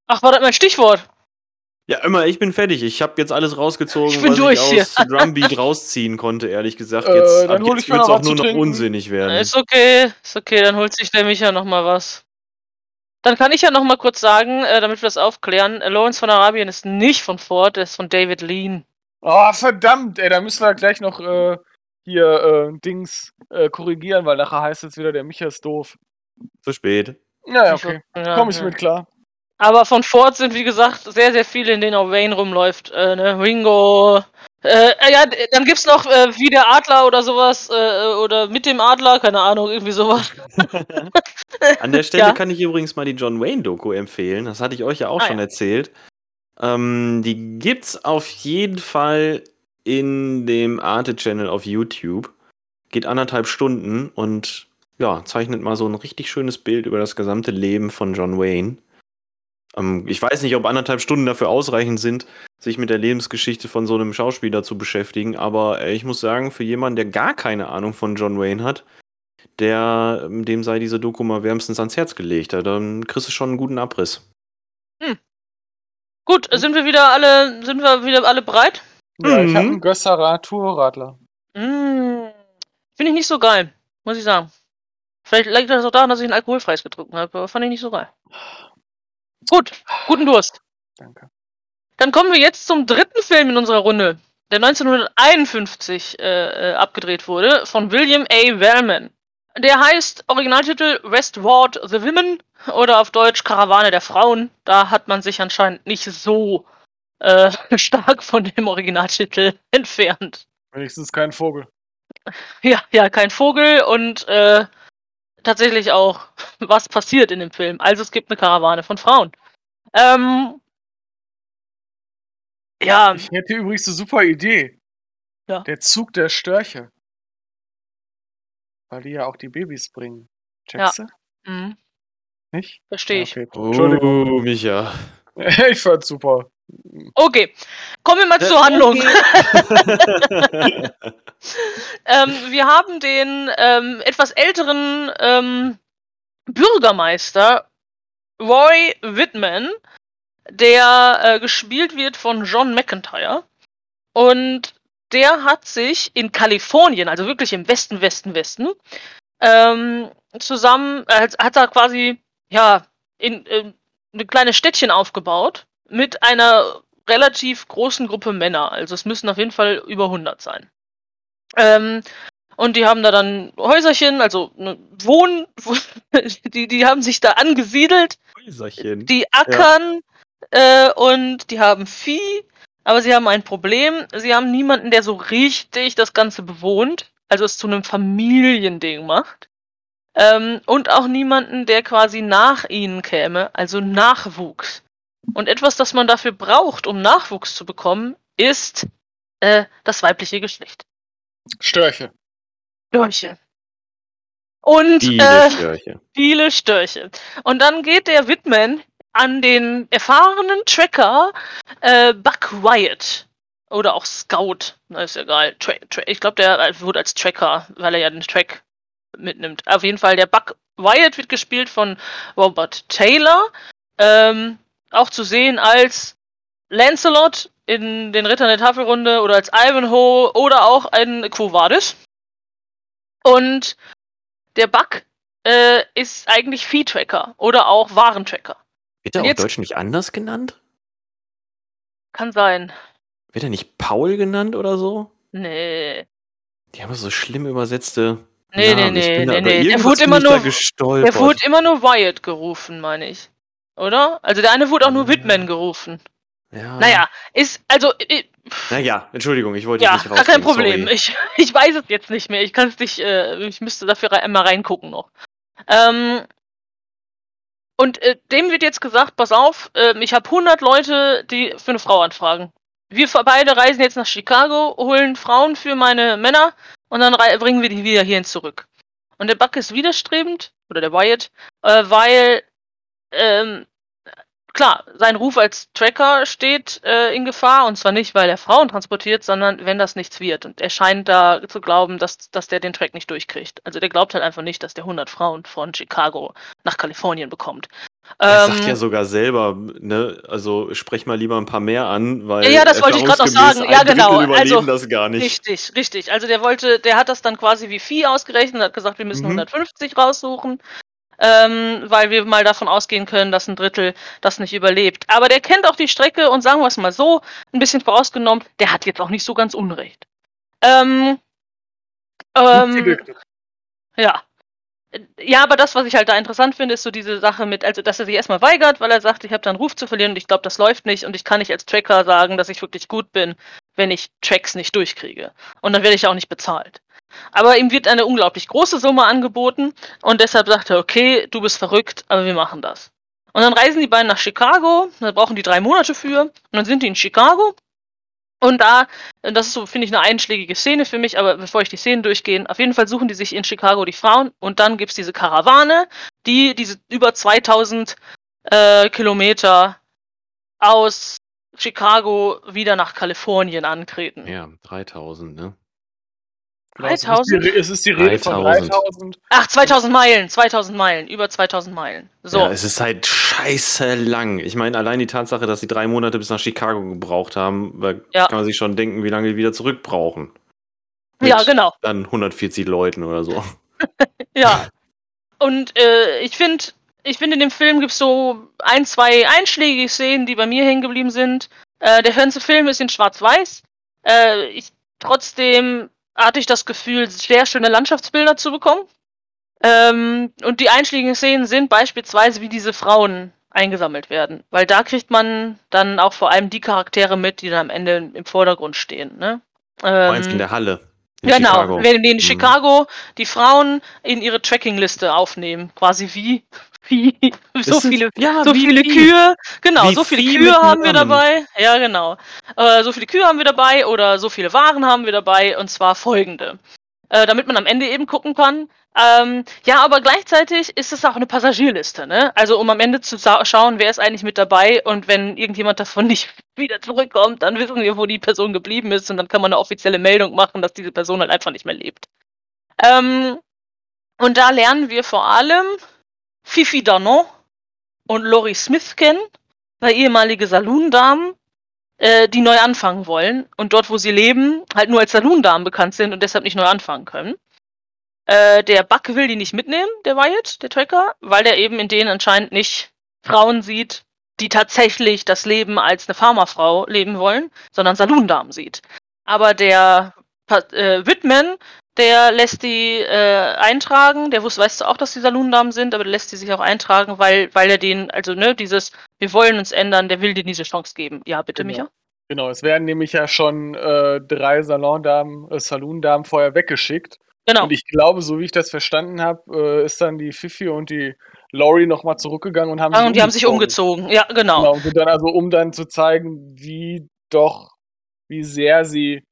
Ach, war das mein Stichwort? Ja, immer, ich bin fertig. Ich habe jetzt alles rausgezogen, Ich bin was durch ich aus. Drumbeat rausziehen konnte, ehrlich gesagt. Äh, Jetzt, dann ab hol jetzt wird's noch auch nur noch trinken. unsinnig werden. Ist okay, ist okay, dann holt sich der Micha noch mal was. Dann kann ich ja noch mal kurz sagen, äh, damit wir das aufklären, äh, Lawrence von Arabien ist nicht von Ford, der ist von David Lean. Oh, verdammt, ey, da müssen wir gleich noch äh, hier äh, Dings äh, korrigieren, weil nachher heißt es wieder, der Micha ist doof. Zu spät. Ja, ja, okay. Ja, Komm ich ja. mit klar. Aber von Ford sind, wie gesagt, sehr, sehr viele, in denen auch Wayne rumläuft. Äh, ne? Ringo. Äh, äh, ja, dann gibt's noch äh, wie der Adler oder sowas. Äh, oder mit dem Adler, keine Ahnung, irgendwie sowas. An der Stelle Ja. kann ich übrigens mal die John Wayne-Doku empfehlen. Das hatte ich euch ja auch Ah, schon ja. erzählt. Ähm, die gibt's auf jeden Fall in dem Arte-Channel auf YouTube. Geht anderthalb Stunden und ja, zeichnet mal so ein richtig schönes Bild über das gesamte Leben von John Wayne. Ähm, ich weiß nicht, ob anderthalb Stunden dafür ausreichend sind, sich mit der Lebensgeschichte von so einem Schauspieler zu beschäftigen, aber äh, ich muss sagen, für jemanden, der gar keine Ahnung von John Wayne hat, der, dem sei diese Doku mal wärmstens ans Herz gelegt. Dann kriegst du schon einen guten Abriss. Gut, sind wir wieder alle, sind wir wieder alle bereit? Ja, ich habe Mhm. einen Gösserer Tourradler. Mm, Finde ich nicht so geil, muss ich sagen. Vielleicht liegt das auch daran, dass ich ein alkoholfreies getrunken habe, aber fand ich nicht so geil. Gut, guten Durst. Danke. Dann kommen wir jetzt zum dritten Film in unserer Runde, der 1951 äh, äh, abgedreht wurde, von William A. Wellman. Der heißt Originaltitel Westward the Women oder auf Deutsch Karawane der Frauen. Da hat man sich anscheinend nicht so äh, stark von dem Originaltitel entfernt. Wenigstens kein Vogel. Ja, ja, kein Vogel und äh, tatsächlich auch, was passiert in dem Film. Also es gibt eine Karawane von Frauen. Ähm, ja, Ich hätte übrigens eine super Idee. Ja. Der Zug der Störche. Weil die ja auch die Babys bringen. Checkst du? mhm, Nicht? verstehe ich. Okay. Entschuldigung. Oh, Micha. Ich fand's super. Okay, kommen wir mal zur Handlung. ähm, wir haben den ähm, etwas älteren ähm, Bürgermeister Roy Whitman, der äh, gespielt wird von John McIntyre. Und der hat sich in Kalifornien, also wirklich im Westen, Westen, Westen, ähm, zusammen, äh, hat er quasi, ja, in, in eine kleine Städtchen aufgebaut mit einer relativ großen Gruppe Männer. Also es müssen auf jeden Fall über 100 sein. Ähm, und die haben da dann Häuserchen, also ne, Wohn, die, die haben sich da angesiedelt Häuserchen. die ackern äh, und die haben Vieh aber sie haben ein Problem. Sie haben niemanden, der so richtig das Ganze bewohnt, also es zu einem Familiending macht. Ähm, und auch niemanden, der quasi nach ihnen käme, also Nachwuchs. Und etwas, das man dafür braucht, um Nachwuchs zu bekommen, ist äh, das weibliche Geschlecht. Störche. Störche. Und Viele äh, Störche. viele Störche. Und dann geht der Whitman an den erfahrenen Tracker äh, Buck Wyatt. Oder auch Scout. Na, ist egal. Tra Tra ich glaube, der wurde als Tracker, weil er ja den Track mitnimmt. Auf jeden Fall, der Buck Wyatt wird gespielt von Robert Taylor. Ähm, auch zu sehen als Lancelot in den Rittern der Tafelrunde oder als Ivanhoe oder auch ein Quo Vadis. Und der Buck äh, ist eigentlich Vieh-Tracker oder auch Warentracker. Wird er auf Deutsch nicht anders genannt? Kann sein. Wird er nicht Paul genannt oder so? Nee. Die haben so schlimm übersetzte. Nee, Namen. nee, Ich nee, nee, nee. Der wurde immer ich nur, der wurde immer nur Wyatt gerufen, meine ich. Oder? Also der eine wurde auch nur Ja. Whitman gerufen. ja. Naja, ist, also, äh, Naja, Entschuldigung, ich wollte ja, nicht raus. gar kein Problem. Sorry. Ich, ich weiß es jetzt nicht mehr. Ich kann es nicht, äh, ich müsste dafür einmal reingucken noch. Ähm, und äh, dem wird jetzt gesagt, pass auf, äh, ich habe 100 Leute, die für eine Frau anfragen. Wir beide reisen jetzt nach Chicago, holen Frauen für meine Männer und dann bringen wir die wieder hierhin zurück. Und der Buck ist widerstrebend, oder der Wyatt, äh, weil, ähm, klar, sein Ruf als Tracker steht äh, in Gefahr und zwar nicht, weil er Frauen transportiert, sondern wenn das nichts wird. Und er scheint da zu glauben, dass, dass der den Track nicht durchkriegt. Also der glaubt halt einfach nicht, dass der 100 Frauen von Chicago nach Kalifornien bekommt. Er Ähm, sagt ja sogar selber, ne, also sprech mal lieber ein paar mehr an, weil Ja, ja, das wollte ich noch erfahrungsgemäß sagen. Ja, Drittel genau. überleben Also, das gar nicht. Richtig, richtig. Also der wollte, der hat das dann quasi wie Vieh ausgerechnet und hat gesagt, wir müssen Mhm. 150 raussuchen, ähm, weil wir mal davon ausgehen können, dass ein Drittel das nicht überlebt. Aber der kennt auch die Strecke und sagen wir es mal so, ein bisschen vorausgenommen, der hat jetzt auch nicht so ganz Unrecht. Ähm, ähm, ja. Ja, aber das, was ich halt da interessant finde, ist so diese Sache mit, also dass er sich erstmal weigert, weil er sagt, ich habe da einen Ruf zu verlieren und ich glaube, das läuft nicht und ich kann nicht als Tracker sagen, dass ich wirklich gut bin, wenn ich Tracks nicht durchkriege. Und dann werde ich auch nicht bezahlt. Aber ihm wird eine unglaublich große Summe angeboten und deshalb sagt er, okay, du bist verrückt, aber wir machen das. Und dann reisen die beiden nach Chicago, da brauchen die drei Monate für und dann sind die in Chicago und da, das ist so, finde ich, eine einschlägige Szene für mich, aber bevor ich die Szenen durchgehe, auf jeden Fall suchen die sich in Chicago die Frauen und dann gibt's diese Karawane, die diese über 2000 äh, Kilometer aus Chicago wieder nach Kalifornien antreten. Ja, 3000, ne? Genau, es, ist die, 3000? Re- es ist die Rede von 3000. 3000. Ach, 2000 Meilen, 2000 Meilen, über 2000 Meilen. So. Ja, es ist halt scheiße lang. Ich meine, allein die Tatsache, dass sie drei Monate bis nach Chicago gebraucht haben, Ja. kann man sich schon denken, wie lange die wieder zurück brauchen. ja, Mit genau. Dann 140 Leuten oder so. Ja. Und äh, ich finde, ich finde, in dem Film gibt es so ein, zwei einschlägige Szenen, die bei mir hängen geblieben sind. Äh, der ganze Film ist in Schwarz-Weiß. Äh, ich, trotzdem hatte ich das Gefühl, sehr schöne Landschaftsbilder zu bekommen. Ähm, und die einschlägigen Szenen sind beispielsweise, wie diese Frauen eingesammelt werden. Weil da kriegt man dann auch vor allem die Charaktere mit, die dann am Ende im Vordergrund stehen. Ne? Du meinst Ähm, in der Halle. In Genau, Chicago. wenn in Mhm. Chicago die Frauen in ihre Tracking-Liste aufnehmen, quasi wie, wie so sind- viele, ja, so viele Vieh. Kühe, genau, Wie so viele Vieh Kühe haben wir dabei, ja genau, äh, so viele Kühe haben wir dabei oder so viele Waren haben wir dabei und zwar folgende, äh, damit man am Ende eben gucken kann. Ähm, ja, aber gleichzeitig ist es auch eine Passagierliste, ne? Also um am Ende zu schauen, wer ist eigentlich mit dabei und wenn irgendjemand davon nicht wieder zurückkommt, dann wissen wir, wo die Person geblieben ist und dann kann man eine offizielle Meldung machen, dass diese Person halt einfach nicht mehr lebt. Ähm, und da lernen wir vor allem Fifi Danon und Laurie Smith kennen, zwei ehemalige Saloondamen, äh, die neu anfangen wollen und dort, wo sie leben, halt nur als Saloondamen bekannt sind und deshalb nicht neu anfangen können. Äh, der Buck will die nicht mitnehmen, der Wyatt, der Tracker, weil der eben in denen anscheinend nicht Frauen sieht, die tatsächlich das Leben als eine Pharmafrau leben wollen, sondern Saloondamen sieht. Aber der äh, Whitman, der lässt die äh, eintragen, der wusste, weißt du auch, dass die Saloondamen sind, aber der lässt die sich auch eintragen, weil, weil er den, also ne, dieses, wir wollen uns ändern, der will dir diese Chance geben. Ja, bitte, Genau. Micha? Genau, es werden nämlich ja schon äh, drei Salondamen, äh, Saloondamen vorher weggeschickt. Genau. Und ich glaube, so wie ich das verstanden habe, äh, ist dann die Fifi und die Laurie nochmal zurückgegangen und haben Ah, und die haben sich umgezogen. Ja, genau. Genau, und dann also, um dann zu zeigen, wie doch, wie sehr sie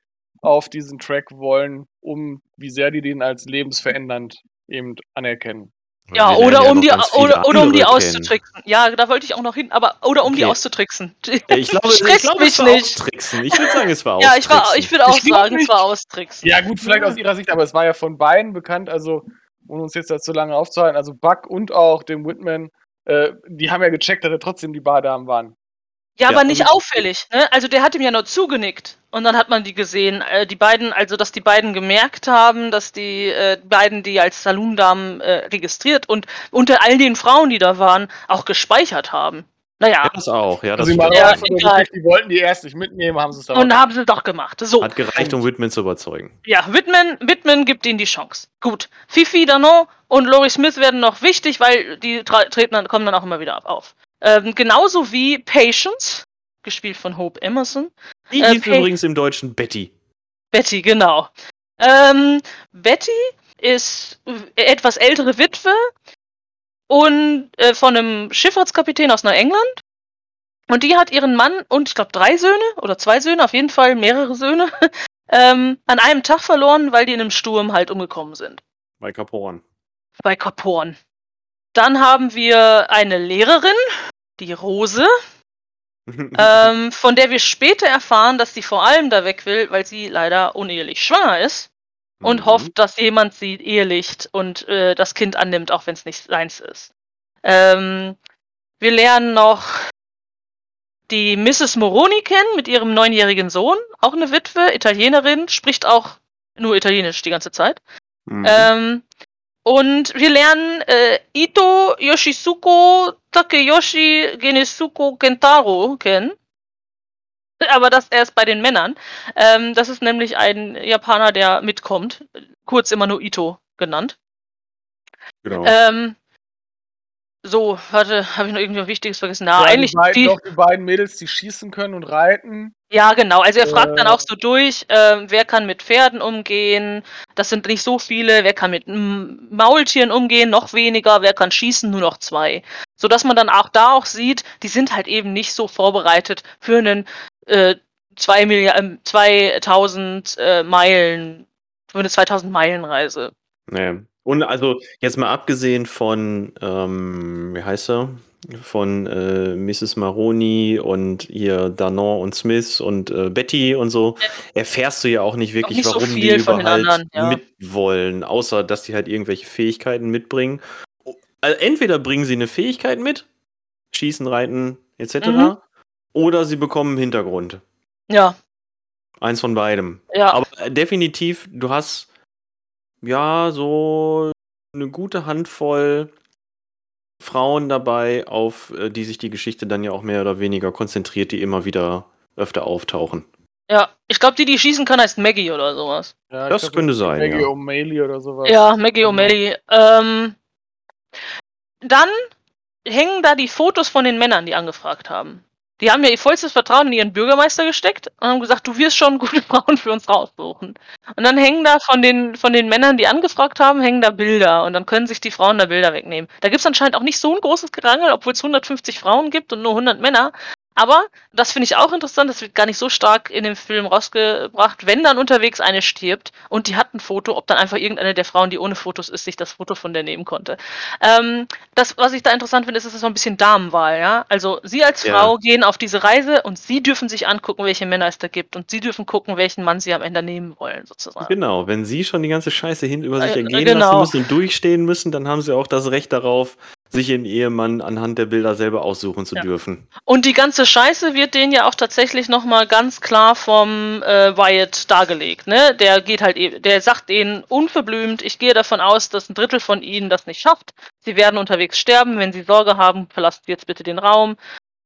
auf diesen Track wollen, um wie sehr die den als lebensverändernd eben anerkennen. Ja, oder um noch die oder, oder um die andere auszutricksen. Ja, da wollte ich auch noch hin, aber oder um die Okay. auszutricksen. kennen. Ja, ich glaube, ich glaube mich es war nicht. austricksen. Ich würde sagen, es war Ja, austricksen. ich war ich würde auch Ich sagen, es war austricksen. Ja, gut, vielleicht aus ihrer Sicht, aber es war ja von beiden bekannt, also ohne uns jetzt dazu lange aufzuhalten, also Buck und auch dem Whitman, äh, die haben ja gecheckt, dass er trotzdem die Bardamen waren. Ja, Ja, aber nicht auffällig. Ne? Also der hat ihm ja nur zugenickt. Und dann hat man die gesehen. Äh, die beiden, also dass die beiden gemerkt haben, dass die äh, beiden die als Saloondamen äh, registriert und unter all den Frauen, die da waren, auch gespeichert haben. Naja, Ja, das auch. Ja, das Also stimmt. Ja, egal. die wollten die erst nicht mitnehmen, haben sie es dann und haben sie doch gemacht. So, hat gereicht, um Whitman zu überzeugen. ja, Whitman, Whitman gibt ihnen die Chance. Gut. Fifi, Danon und Laurie Smith werden noch wichtig, weil die treten dann, kommen dann auch immer wieder auf. Ähm, genauso wie Patience, gespielt von Hope Emerson. Die Äh, hieß Pay- übrigens im Deutschen Betty. Betty, genau. Ähm, Betty ist äh, etwas ältere Witwe und äh, von einem Schifffahrtskapitän aus Neuengland. Und die hat ihren Mann und ich glaube drei Söhne oder zwei Söhne, auf jeden Fall mehrere Söhne, ähm, an einem Tag verloren, weil die in einem Sturm halt umgekommen sind. Bei Caporan. Bei Kap Horn. Dann haben wir eine Lehrerin, die Rose, ähm, von der wir später erfahren, dass sie vor allem da weg will, weil sie leider unehelich schwanger ist und Mhm. hofft, dass jemand sie ehelicht und äh, das Kind annimmt, auch wenn es nicht seins ist. Ähm, wir lernen noch die Mrs. Moroni kennen mit ihrem neunjährigen Sohn, auch eine Witwe, Italienerin, spricht auch nur Italienisch die ganze Zeit. Mhm. Ähm, und wir lernen äh, Ito Yoshisuko Takeyoshi Genesuko Kentaro kennen. Aber das erst bei den Männern. Ähm, das ist nämlich ein Japaner, der mitkommt. Kurz immer nur Ito genannt. genau. Ähm, so, warte, habe ich noch irgendwas Wichtiges vergessen? Na, Ja, eigentlich die, beiden, die, doch die beiden Mädels, die schießen können und reiten. Ja, genau. Also er fragt dann Äh. auch so durch, ähm, wer kann mit Pferden umgehen. Das sind nicht so viele. Wer kann mit Maultieren umgehen? Noch weniger. Wer kann schießen? Nur noch zwei. So dass man dann auch da auch sieht, die sind halt eben nicht so vorbereitet für einen äh, zwei Milliarden, 2000 äh, Meilen, für eine 2000 Meilen Reise. Nee. Und also jetzt mal abgesehen von, ähm, wie heißt er? Von äh, Mrs. Maroni und ihr Danon und Smith und äh, Betty und so, erfährst du ja auch nicht wirklich, nicht so warum die von den überhaupt anderen, ja. mitwollen, außer dass die halt irgendwelche Fähigkeiten mitbringen. Also entweder bringen sie eine Fähigkeit mit, Schießen, Reiten etc., Mhm. oder sie bekommen einen Hintergrund. Ja, Eins von beidem. ja. Aber äh, definitiv, du hast ja so eine gute Handvoll Frauen dabei, auf äh, die sich die Geschichte dann ja auch mehr oder weniger konzentriert, die immer wieder öfter auftauchen. ja. Ich glaube, die, die schießen kann, heißt Maggie oder sowas. Ja, Das glaub, könnte ist sein, Maggie ja. O'Malley oder sowas. Ja, Maggie Genau. O'Malley. Ähm, dann hängen da die Fotos von den Männern, die angefragt haben. Die haben ja ihr vollstes Vertrauen in ihren Bürgermeister gesteckt und haben gesagt, du wirst schon gute Frauen für uns raussuchen. Und dann hängen da von den, von den Männern, die angefragt haben, hängen da Bilder und dann können sich die Frauen da Bilder wegnehmen. Da gibt's anscheinend auch nicht so ein großes Gerangel, obwohl es 150 Frauen gibt und nur 100 Männer. Aber, das finde ich auch interessant, das wird gar nicht so stark in dem Film rausgebracht, wenn dann unterwegs eine stirbt und die hat ein Foto, ob dann einfach irgendeine der Frauen, die ohne Fotos ist, sich das Foto von der nehmen konnte. Ähm, das, was ich da interessant finde, ist, es ist so ein bisschen Damenwahl, ja. Also sie als Ja. Frau gehen auf diese Reise und sie dürfen sich angucken, welche Männer es da gibt und sie dürfen gucken, welchen Mann sie am Ende nehmen wollen, sozusagen. Genau, wenn sie schon die ganze Scheiße hin über sich Äh, ergehen genau. lassen müssen und durchstehen müssen, dann haben sie auch das Recht darauf, sich ihren Ehemann anhand der Bilder selber aussuchen zu Ja. dürfen. Und die ganze Scheiße wird denen ja auch tatsächlich nochmal ganz klar vom äh, Wyatt dargelegt, ne? Der geht halt, eh- der sagt denen unverblümt, ich gehe davon aus, dass ein Drittel von ihnen das nicht schafft. Sie werden unterwegs sterben, wenn sie Sorge haben, verlasst jetzt bitte den Raum.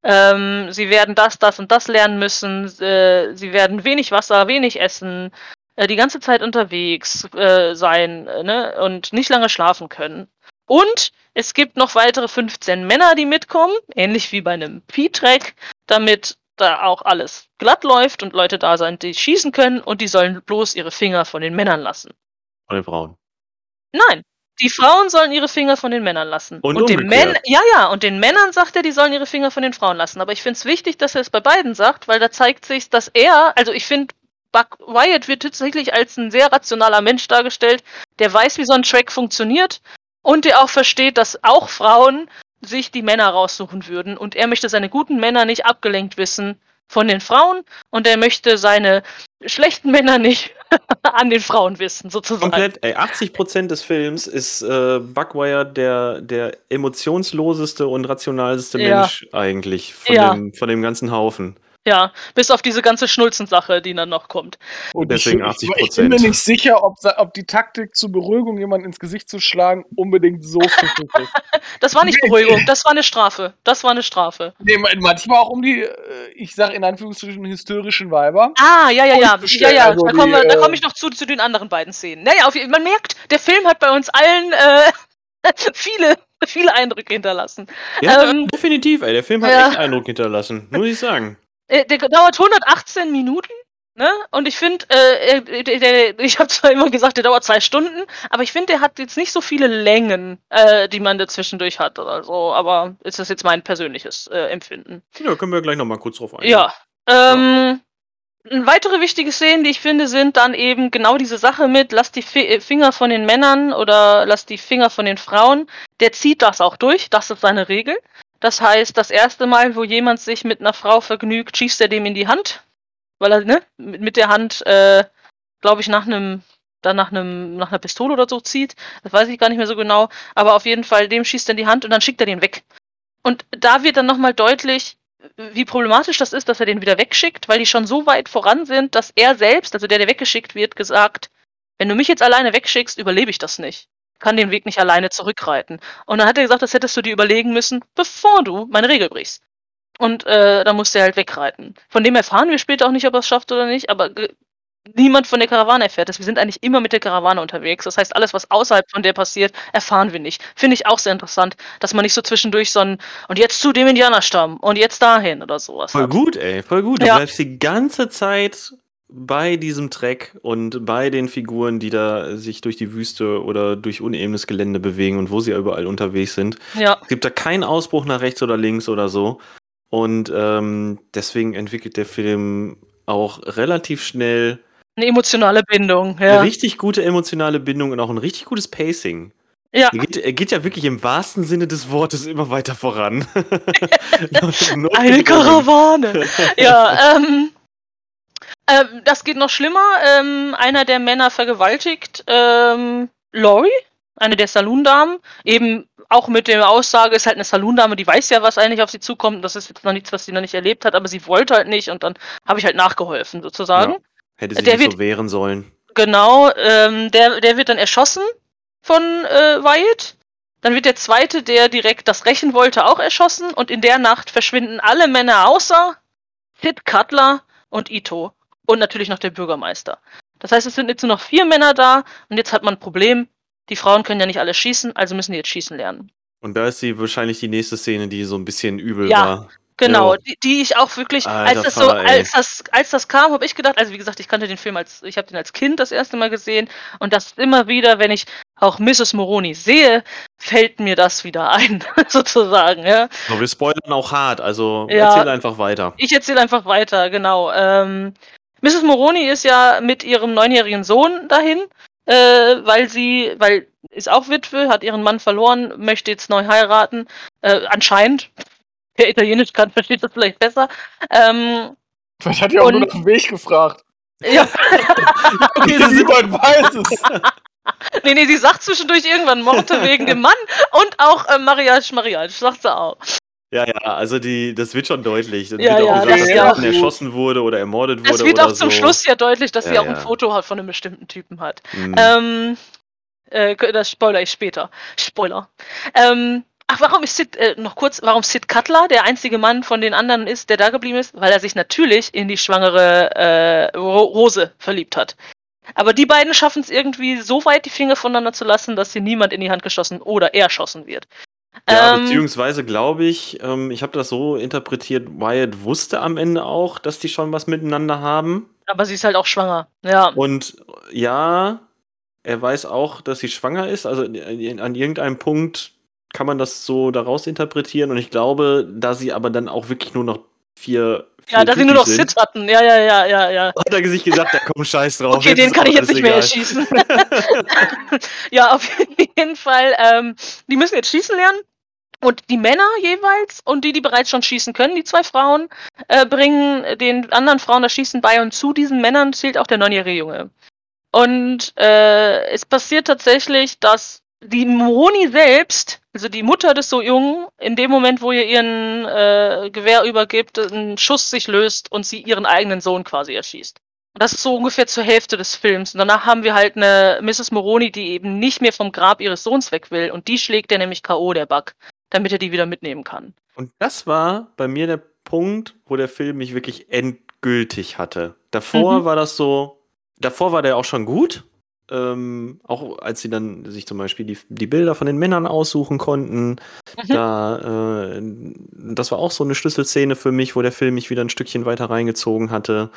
Ähm, sie werden das, das und das lernen müssen. Äh, sie werden wenig Wasser, wenig Essen, äh, die ganze Zeit unterwegs äh, sein äh, ne? und nicht lange schlafen können. Und es gibt noch weitere 15 Männer, die mitkommen, ähnlich wie bei einem P-Track, damit da auch alles glatt läuft und Leute da sind, die schießen können und die sollen bloß ihre Finger von den Männern lassen. Von den Frauen. Nein, die Frauen sollen ihre Finger von den Männern lassen. Und den umgekehrt. Männern, ja, ja, und den Männern sagt er, die sollen ihre Finger von den Frauen lassen. Aber ich finde es wichtig, dass er es bei beiden sagt, weil da zeigt sich, dass er, also ich finde, Buck Wyatt wird tatsächlich als ein sehr rationaler Mensch dargestellt, der weiß, wie so ein Track funktioniert und der auch versteht, dass auch Frauen sich die Männer raussuchen würden. Und er möchte seine guten Männer nicht abgelenkt wissen von den Frauen und er möchte seine schlechten Männer nicht an den Frauen wissen, sozusagen. Komplett, ey, 80% des Films ist äh, Buckwire der, der emotionsloseste und rationalste Ja. Mensch eigentlich von, Ja. dem, von dem ganzen Haufen. Ja, bis auf diese ganze Schnulzensache, die dann noch kommt. Und Deswegen ich, 80%. Ich bin mir nicht sicher, ob, ob die Taktik zur Beruhigung, jemanden ins Gesicht zu schlagen, unbedingt so pfiffig ist. Das war nicht Beruhigung, das war eine Strafe. Das war eine Strafe. Nee, man- manchmal auch um die, äh, ich sag in Anführungsstrichen, hysterischen Weiber. Ah, ja, ja, ja. Ja, ja, also da die, komme äh, komm ich noch zu, zu den anderen beiden Szenen. Naja, auf, jeden- man merkt, der Film hat bei uns allen äh, viele, viele Eindrücke hinterlassen. Ja, Ähm, definitiv, ey. Der Film hat ja. echt Eindruck hinterlassen, muss ich sagen. Äh, der dauert 118 Minuten. Ne? Und ich finde, äh, er- der, der, ich habe zwar immer gesagt, der dauert zwei Stunden, aber ich finde, der hat jetzt nicht so viele Längen, äh, die man dazwischendurch hat oder so. Aber ist das jetzt mein persönliches äh, Empfinden? Ja, können wir gleich nochmal kurz drauf eingehen. Ja. Ähm, Weitere wichtige Szenen, die ich finde, sind dann eben genau diese Sache mit, lass die Fi äh, Finger von den Männern oder lass die Finger von den Frauen. Der zieht das auch durch, das ist seine Regel. Das heißt, das erste Mal, wo jemand sich mit einer Frau vergnügt, schießt er dem in die Hand, weil er, ne, mit der Hand, äh, glaube ich, nach einem, dann nach einem, nach einer Pistole oder so zieht. Das weiß ich gar nicht mehr so genau. Aber auf jeden Fall, dem schießt er in die Hand und dann schickt er den weg. Und da wird dann nochmal deutlich, wie problematisch das ist, dass er den wieder wegschickt, weil die schon so weit voran sind, dass er selbst, also der, der weggeschickt wird, gesagt, wenn du mich jetzt alleine wegschickst, überlebe ich das nicht. Kann den Weg nicht alleine zurückreiten. Und dann hat er gesagt, das hättest du dir überlegen müssen, bevor du meine Regel brichst. Und äh, dann musste er halt wegreiten. Von dem erfahren wir später auch nicht, ob er es schafft oder nicht, aber niemand von der Karawane erfährt es. Wir sind eigentlich immer mit der Karawane unterwegs. Das heißt, alles, was außerhalb von der passiert, erfahren wir nicht. Finde ich auch sehr interessant, dass man nicht so zwischendurch so ein und jetzt zu dem Indianerstamm und jetzt dahin oder sowas. Voll hat. gut, ey, voll gut. Du Ja. bleibst die ganze Zeit bei diesem Track und bei den Figuren, die da sich durch die Wüste oder durch unebenes Gelände bewegen und wo sie überall unterwegs sind. Ja, gibt da keinen Ausbruch nach rechts oder links oder so. Und ähm, deswegen entwickelt der Film auch relativ schnell eine emotionale Bindung. eine Ja, richtig gute emotionale Bindung und auch ein richtig gutes Pacing. ja. Er geht, er geht ja wirklich im wahrsten Sinne des Wortes immer weiter voran. eine Karawane. ja, ähm, ähm, das geht noch schlimmer. Ähm, einer der Männer vergewaltigt ähm, Lori, eine der Saloondamen, eben auch mit der Aussage, ist halt eine Saloondame, die weiß ja, was eigentlich auf sie zukommt. Das ist jetzt noch nichts, was sie noch nicht erlebt hat, aber sie wollte halt nicht und dann habe ich halt nachgeholfen, sozusagen. Ja. Hätte sie Der sich wird- so wehren sollen. Genau, ähm, der, der wird dann erschossen von äh, Wyatt. Dann wird der zweite, der direkt das rächen wollte, auch erschossen. Und in der Nacht verschwinden alle Männer außer Sid Cutler und Ito. Und natürlich noch der Bürgermeister. Das heißt, es sind jetzt nur noch vier Männer da. Und jetzt hat man ein Problem. Die Frauen können ja nicht alle schießen, also müssen die jetzt schießen lernen. Und da ist sie wahrscheinlich die nächste Szene, die so ein bisschen übel Ja. war. Genau, Ja. die, die ich auch wirklich, Alter als das so, als das, als das kam, habe ich gedacht, also wie gesagt, ich kannte den Film als, ich habe den als Kind das erste Mal gesehen und das immer wieder, wenn ich auch Mrs. Moroni sehe, fällt mir das wieder ein, sozusagen, ja. Aber wir spoilern auch hart, also Ja. erzähl einfach weiter. Ich erzähle einfach weiter, genau. Ähm, Mrs. Moroni ist ja mit ihrem neunjährigen Sohn dahin, äh, weil sie, weil ist auch Witwe, hat ihren Mann verloren, möchte jetzt neu heiraten, äh, anscheinend. Wer Italienisch kann, versteht das vielleicht besser. Ähm, Vielleicht hat er auch nur nach dem Weg gefragt. ja, Okay, Niemand weiß es. nee, nee, sie sagt zwischendurch irgendwann Morte wegen dem Mann und auch äh, Mariage, Mariage, sagt sie auch. Ja, ja, also die, das wird schon deutlich. Das Ja, wird ja, auch das gesagt, dass ist der Mann erschossen wurde oder ermordet wurde Es wird auch zum so. Schluss ja deutlich, dass sie Ja, auch ein. Foto hat von einem bestimmten Typen hat. Hm. Ähm, äh, das spoiler ich später. Spoiler. Ähm, ach, warum ist Sid, äh, noch kurz, warum Sid Cutler der einzige Mann von den anderen ist, der da geblieben ist? Weil er sich natürlich in die schwangere äh, Ro Rose verliebt hat. Aber die beiden schaffen es irgendwie so weit, die Finger voneinander zu lassen, dass sie niemand in die Hand geschossen oder er erschossen wird. Ja, Ähm, beziehungsweise glaube ich, ähm, ich habe das so interpretiert, Wyatt wusste am Ende auch, dass die schon was miteinander haben. aber sie ist halt auch schwanger. Ja. Und ja, er weiß auch, dass sie schwanger ist. Also in- an irgendeinem Punkt kann man das so daraus interpretieren. Und ich glaube, da sie aber dann auch wirklich nur noch vier. Ja, dass sie nur noch sind, Sit hatten. Ja, ja, ja, ja, ja. Hat er sich gesagt, da komm Scheiß drauf. Okay, den kann ich jetzt nicht mehr egal. erschießen. ja, auf jeden Fall. Ähm, die müssen jetzt schießen lernen. Und die Männer jeweils und die, die bereits schon schießen können, die zwei Frauen, äh, bringen den anderen Frauen das Schießen bei. Und zu diesen Männern zählt auch der neunjährige Junge. Und äh, es passiert tatsächlich, dass die Moni selbst, also die Mutter des so Jungen, in dem Moment, wo ihr ihren äh, Gewehr übergibt, ein Schuss sich löst und sie ihren eigenen Sohn quasi erschießt. Und das ist so ungefähr zur Hälfte des Films. Und danach haben wir halt eine Mrs. Moroni, die eben nicht mehr vom Grab ihres Sohns weg will. Und die schlägt er nämlich K.O., der Bug, damit er die wieder mitnehmen kann. Und das war bei mir der Punkt, wo der Film mich wirklich endgültig hatte. Davor Mhm. war das so, davor war der auch schon gut. Ähm, auch als sie dann sich zum Beispiel die, die Bilder von den Männern aussuchen konnten. Mhm. Da, äh, das war auch so eine Schlüsselszene für mich, wo der Film mich wieder ein Stückchen weiter reingezogen hatte.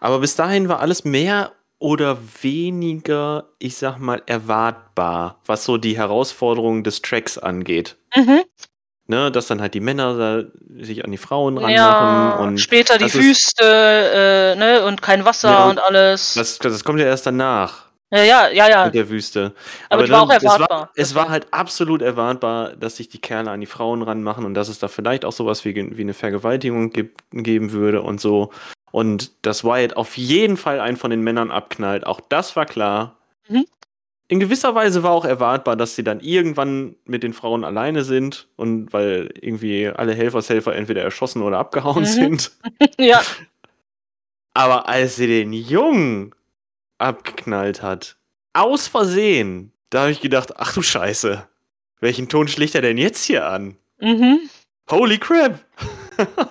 Aber bis dahin war alles mehr oder weniger, ich sag mal, erwartbar, was so die Herausforderungen des Tracks angeht Mhm. ne, dass dann halt die Männer da sich an die Frauen ranmachen Ja, und später die Wüste, äh, ne, und kein Wasser Ja, und alles. das, das kommt ja erst danach ja, ja, ja, ja. mit der Wüste. Aber die war auch es war, erwartbar. es war halt absolut erwartbar, dass sich die Kerle an die Frauen ranmachen und dass es da vielleicht auch sowas wie, wie eine Vergewaltigung gibt, geben würde und so. Und dass Wyatt auf jeden Fall einen von den Männern abknallt, auch das war klar. Mhm. In gewisser Weise war auch erwartbar, dass sie dann irgendwann mit den Frauen alleine sind und weil irgendwie alle Helfershelfer entweder erschossen oder abgehauen Mhm. sind. ja. Aber als sie den Jungen abgeknallt hat, aus Versehen, da habe ich gedacht, ach du Scheiße, welchen Ton schlägt er denn jetzt hier an? Mhm. Holy crap!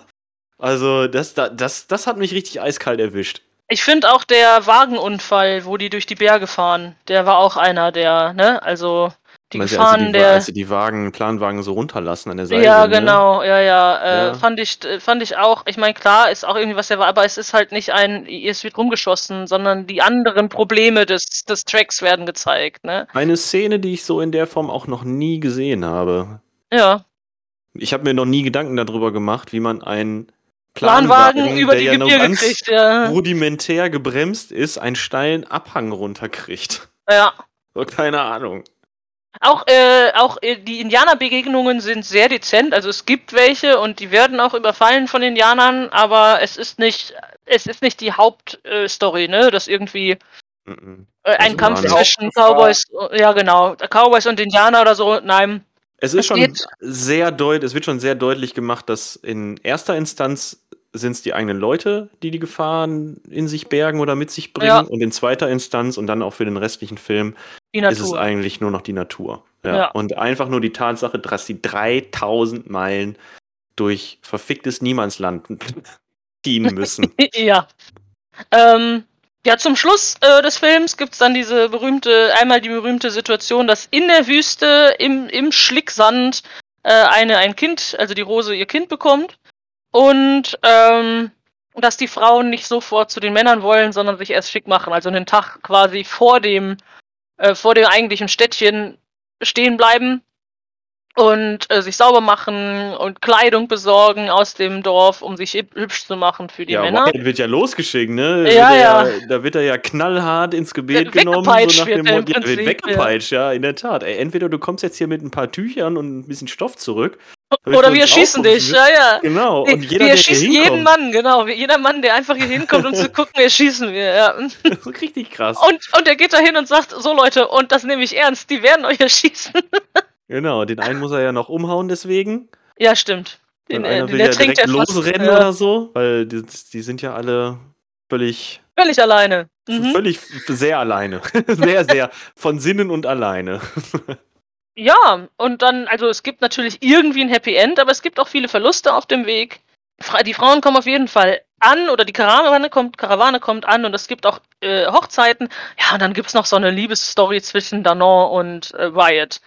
also, das, da- das, das hat mich richtig eiskalt erwischt. Ich finde auch der Wagenunfall, wo die durch die Berge fahren, der war auch einer der, ne, also die Meinst du, als, sie Gefahren die, der. als sie die Wagen, Planwagen so runterlassen an der Seite? Ja, ne? genau, ja, ja, äh, Ja. fand ich, äh, fand ich auch. Ich meine, klar, ist auch irgendwie was der war, aber es ist halt nicht ein, es wird rumgeschossen, sondern die anderen Probleme des, des Tracks werden gezeigt, ne? Eine Szene, die ich so in der Form auch noch nie gesehen habe. Ja. Ich habe mir noch nie Gedanken darüber gemacht, wie man einen Planwagen über der die ja Gebirge kriegt, ja. rudimentär gebremst ist, einen steilen Abhang runterkriegt. Ja. So, keine Ahnung. Auch, äh, auch äh, die Indianerbegegnungen sind sehr dezent, also es gibt welche und die werden auch überfallen von Indianern, aber es ist nicht, es ist nicht die Hauptstory, äh, ne, dass irgendwie Mhm. äh, ein Also Kampf zwischen. Cowboys, ja genau, Cowboys und Indianer oder so, nein. Es ist Es schon geht- sehr deutlich, es wird schon sehr deutlich gemacht, dass in erster Instanz sind es die eigenen Leute, die die Gefahren in sich bergen oder mit sich bringen. Ja. Und in zweiter Instanz und dann auch für den restlichen Film ist es eigentlich nur noch die Natur. Ja. Ja. Und einfach nur die Tatsache, dass sie 3000 Meilen durch verficktes Niemandsland ziehen müssen. ja. Ähm, ja, zum Schluss äh, des Films gibt's dann diese berühmte, einmal die berühmte Situation, dass in der Wüste, im, im Schlicksand, äh, eine, ein Kind, also die Rose ihr Kind bekommt. Und ähm, dass die Frauen nicht sofort zu den Männern wollen, sondern sich erst schick machen. Also einen Tag quasi vor dem, äh, vor dem eigentlichen Städtchen stehen bleiben und äh, sich sauber machen und Kleidung besorgen aus dem Dorf, um sich hüb- hübsch zu machen für die ja, Männer. Wyatt wird ja losgeschickt, ne? Ja, er ja. Da wird er ja knallhart ins Gebet Ja, genommen. So weggepeitscht nach dem wird im Motto, ja, wird Prinzip, weggepeitscht, ja. in der Tat. Ey, entweder du kommst jetzt hier mit ein paar Tüchern und ein bisschen Stoff zurück. Oder wir erschießen dich, ja, ja. Genau, Wir- und jeder, wir der hier erschießen jeden Mann, genau. Jeder Mann, der einfach hier hinkommt, um zu gucken, erschießen wir, ja. das ist richtig krass. Und, und der geht da hin und sagt, so Leute, und das nehme ich ernst, die werden euch erschießen. Genau, den einen muss er ja noch umhauen deswegen. Ja, stimmt. Den Den, äh, einer den will ja ertrinkt direkt er losrennen Ja, oder so, weil die, die sind ja alle völlig, Völlig alleine. Mhm. völlig sehr alleine. sehr, sehr von Sinnen und alleine. Ja, und dann, also es gibt natürlich irgendwie ein Happy End, aber es gibt auch viele Verluste auf dem Weg. Die Frauen kommen auf jeden Fall an oder die Karawane kommt, Karawane kommt an und es gibt auch äh, Hochzeiten. Ja, und dann gibt's noch so eine Liebesstory zwischen Danon und äh, Wyatt.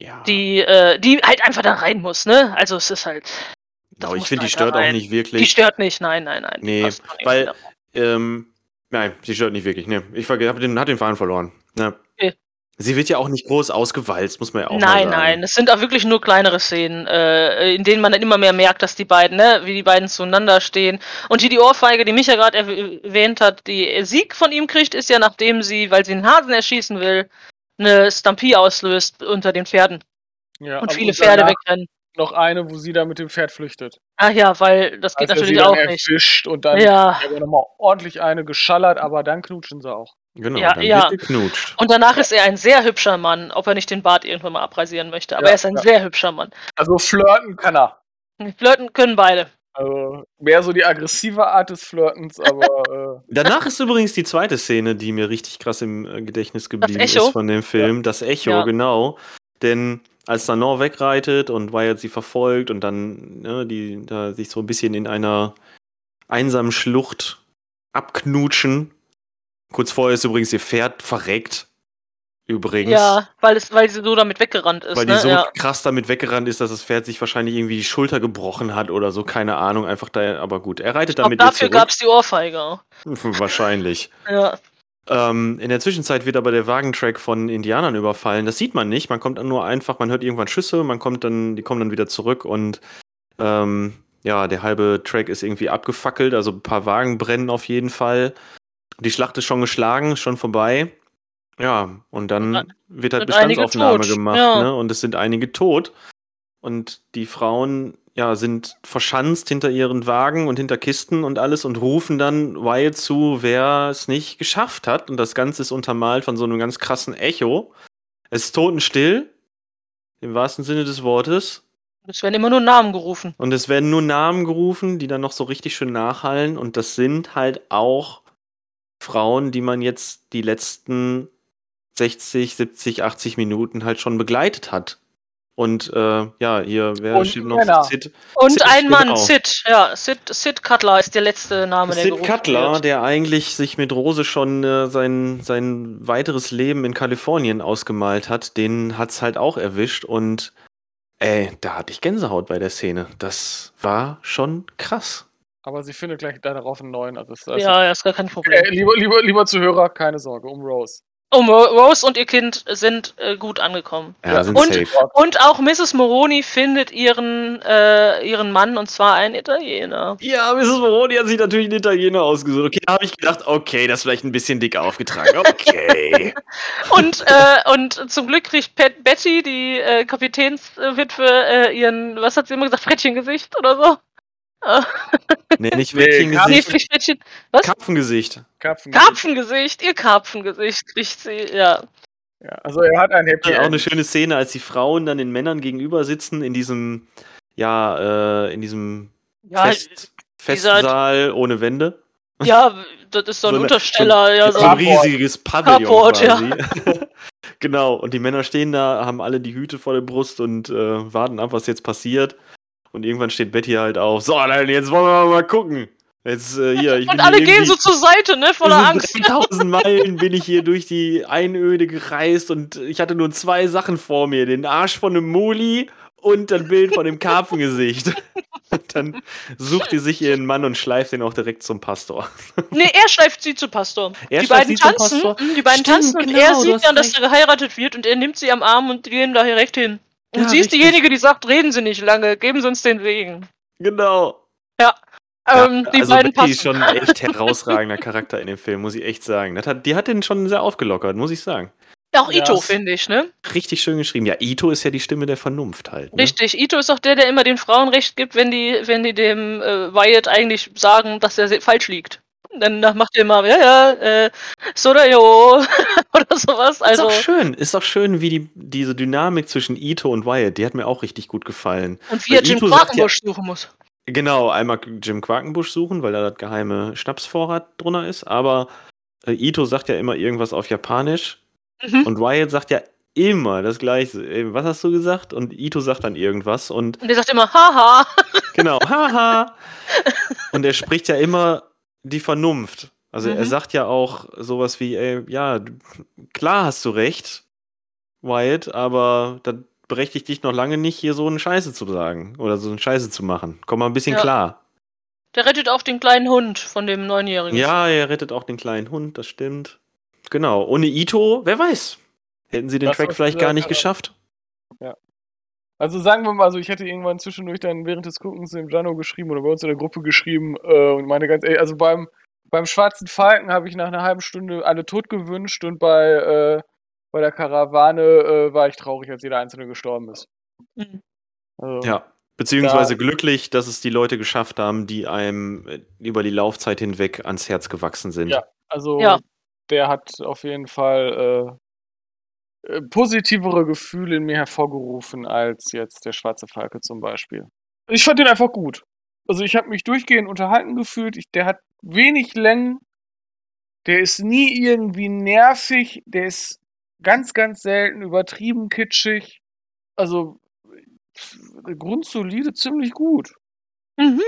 Ja. die, äh, die halt einfach da rein muss, ne? Also es ist halt. genau, ich finde, die halt stört auch nicht Die wirklich. stört nicht, nein, nein, nein. die Nee, weil-. Ähm, nein, sie stört nicht wirklich. Nee, ich verge- hab den, hat den Faden verloren. Ja. Okay. Sie wird ja auch nicht groß ausgewalzt, muss man ja auch mal Nein, sagen. nein, es sind auch wirklich nur kleinere Szenen, äh, in denen man dann immer mehr merkt, dass die beiden, ne, wie die beiden zueinander stehen. Und hier die Ohrfeige, die Micha gerade erw- erwähnt hat, die Sieg von ihm kriegt, ist ja nachdem sie, weil sie einen Hasen erschießen will, eine Stampie auslöst unter den Pferden Ja, und viele Pferde danach wegrennen. Noch eine, wo sie da mit dem Pferd flüchtet. Ach ja, weil das geht Als er sie natürlich dann auch nicht. erwischt und dann Ja. nochmal ordentlich eine geschallert, aber dann knutschen sie auch. Genau, Ja, dann ja. wird geknutscht. Und danach ist er ein sehr hübscher Mann, ob er nicht den Bart irgendwann mal abrasieren möchte. Aber Ja, er ist ein ja. sehr hübscher Mann. Also flirten kann er. Flirten können beide. Also mehr so die aggressive Art des Flirtens, aber Danach ist übrigens die zweite Szene, die mir richtig krass im äh, Gedächtnis geblieben ist von dem Film. Das Echo, Ja. genau. Denn als Danon wegreitet und Wyatt sie verfolgt und dann ne, die da sich so ein bisschen in einer einsamen Schlucht abknutschen. Kurz vorher ist übrigens ihr Pferd verreckt. Übrigens. Ja, weil, es, weil sie so damit weggerannt ist. Weil die ne? so ja. krass damit weggerannt ist, dass das Pferd sich wahrscheinlich irgendwie die Schulter gebrochen hat oder so, keine Ahnung, einfach da, aber gut, er reitet Ich dann glaub, mit ihr dafür gab es die Ohrfeige. Wahrscheinlich. Ja. Ähm, in der Zwischenzeit wird aber der Wagentrack von Indianern überfallen. Das sieht man nicht. Man kommt dann nur einfach, man hört irgendwann Schüsse, man kommt dann, die kommen dann wieder zurück und ähm, ja, der halbe Track ist irgendwie abgefackelt, also ein paar Wagen brennen auf jeden Fall. Die Schlacht ist schon geschlagen, schon vorbei. Ja, und dann wird halt Bestandsaufnahme gemacht, ja. ne? Und es sind einige tot. Und die Frauen, ja, sind verschanzt hinter ihren Wagen und hinter Kisten und alles und rufen dann Wyatt zu, wer es nicht geschafft hat. Und das Ganze ist untermalt von so einem ganz krassen Echo. Es ist totenstill, im wahrsten Sinne des Wortes. Es werden immer nur Namen gerufen. Und es werden nur Namen gerufen, die dann noch so richtig schön nachhallen. Und das sind halt auch Frauen, die man jetzt die letzten 60, 70, 80 Minuten halt schon begleitet hat. Und äh, ja, hier, wer Und noch? Sid, Und Sid, ein Mann, genau. Sid. Ja, Sid, Sid Cutler ist der letzte Name, der Sid Cutler, wird. der eigentlich sich mit Rose schon äh, sein, sein weiteres Leben in Kalifornien ausgemalt hat, den hat's halt auch erwischt. Und ey, da hatte ich Gänsehaut bei der Szene. Das war schon krass. Aber sie findet gleich darauf einen neuen. Also, also Ja, ja, ist gar kein Problem. äh, lieber, lieber, lieber Zuhörer, keine Sorge um Rose. Ro- Rose und ihr Kind sind äh, gut angekommen. Ja, Ja. sind Und- safe. Und auch Mrs. Moroni findet ihren, äh, ihren Mann, und zwar einen Italiener. Ja, Mrs. Moroni hat sich natürlich einen Italiener ausgesucht. Okay, da habe ich gedacht, okay, das ist vielleicht ein bisschen dick aufgetragen. Okay. Und, äh, und zum Glück kriegt Pat Betty, die äh, Kapitänswitwe, äh, ihren, was hat sie immer gesagt, Frettchengesicht oder so? Nee, nicht Nee, nee, Mädchengesicht, nicht Frettchen. Was? Karpfengesicht. Karpfen. Karpfengesicht, ihr Karpfengesicht kriegt sie, ja. Ja, also er hat ein Happy Auch eine End. schöne Szene, als die Frauen dann den Männern gegenüber sitzen in diesem, ja, äh, in diesem Ja, Fest, Festsaal ohne Wände. ja, das ist so ein So eine- Untersteller, ja, so so. ein riesiges Pavillon Carport, ja. quasi. genau, und die Männer stehen da, haben alle die Hüte vor der Brust und äh, warten ab, was jetzt passiert. Und irgendwann steht Betty halt auf. So, dann jetzt wollen wir mal gucken. Jetzt äh, hier, Und alle gehen so zur Seite, ne, voller Angst. sind 3000 Meilen bin ich hier durch die Einöde gereist und ich hatte nur zwei Sachen vor mir: den Arsch von einem Muli und das Bild von dem Karpfengesicht. Dann sucht die sich ihren Mann und schleift den auch direkt zum Pastor. Nee, er schleift sie zu Pastor. Er die beiden sie zum tanzen, die beiden Stimmt, tanzen und genau, er du sieht dann, dass er geheiratet wird und er nimmt sie am Arm und die gehen da direkt hin. Und Ja, sie ist richtig. diejenige, die sagt, reden Sie nicht lange, geben Sie uns den Wegen. Genau. Ähm, die also beiden Betty ist schon ein echt herausragender Charakter in dem Film, muss ich echt sagen. Das hat, die hat den schon sehr aufgelockert, muss ich sagen. Auch Ja, Ito, es- finde ich, ne? Richtig schön geschrieben. Ja, Ito ist ja die Stimme der Vernunft halt. Ne? Richtig. Ito ist auch der, der immer den Frauen recht gibt, wenn die, wenn die dem äh, Wyatt eigentlich sagen, dass er falsch liegt. Dann macht er immer, ja, ja, äh, Sodayo oder sowas. Ist Also, auch schön, ist auch schön, wie die, diese Dynamik zwischen Ito und Wyatt, die hat mir auch richtig gut gefallen. und wie er Jim Quakenbusch suchen muss. Genau, einmal Jim Quakenbusch suchen, weil da das geheime Schnapsvorrat drunter ist, aber äh, Ito sagt ja immer irgendwas auf Japanisch Mhm. und Wyatt sagt ja immer das gleiche. Äh, Was hast du gesagt? Und Ito sagt dann irgendwas und Und er sagt immer, haha. genau, haha. und er spricht ja immer die Vernunft. Also er Mhm. sagt ja auch sowas wie, ey, ja, klar hast du recht, Wyatt, aber das berechtigt dich noch lange nicht, hier so eine Scheiße zu sagen oder so eine Scheiße zu machen. Komm mal ein bisschen Ja. klar. Der rettet auch den kleinen Hund von dem Neunjährigen. Ja, er rettet auch den kleinen Hund, das stimmt. Genau. Ohne Ito, wer weiß. Hätten sie den Das, Track vielleicht gar nicht geschafft. Also sagen wir mal so, ich hätte irgendwann zwischendurch dann während des Guckens dem Jano geschrieben oder bei uns in der Gruppe geschrieben äh, und meine ganz ehrlich, also beim, beim Schwarzen Falken habe ich nach einer halben Stunde alle tot gewünscht und bei, äh, bei der Karawane äh, war ich traurig, als jeder Einzelne gestorben ist. Mhm. Also, Ja. Beziehungsweise Da- glücklich, dass es die Leute geschafft haben, die einem äh, über die Laufzeit hinweg ans Herz gewachsen sind. Ja. Also Ja. der hat auf jeden Fall äh, äh, positivere Gefühle in mir hervorgerufen als jetzt der Schwarze Falke zum Beispiel. Ich fand den einfach gut. Also ich habe mich durchgehend unterhalten gefühlt. Ich, der hat wenig Längen. Der ist nie irgendwie nervig. Der ist ganz, ganz selten übertrieben kitschig. Also pff, grundsolide ziemlich gut. Mhm.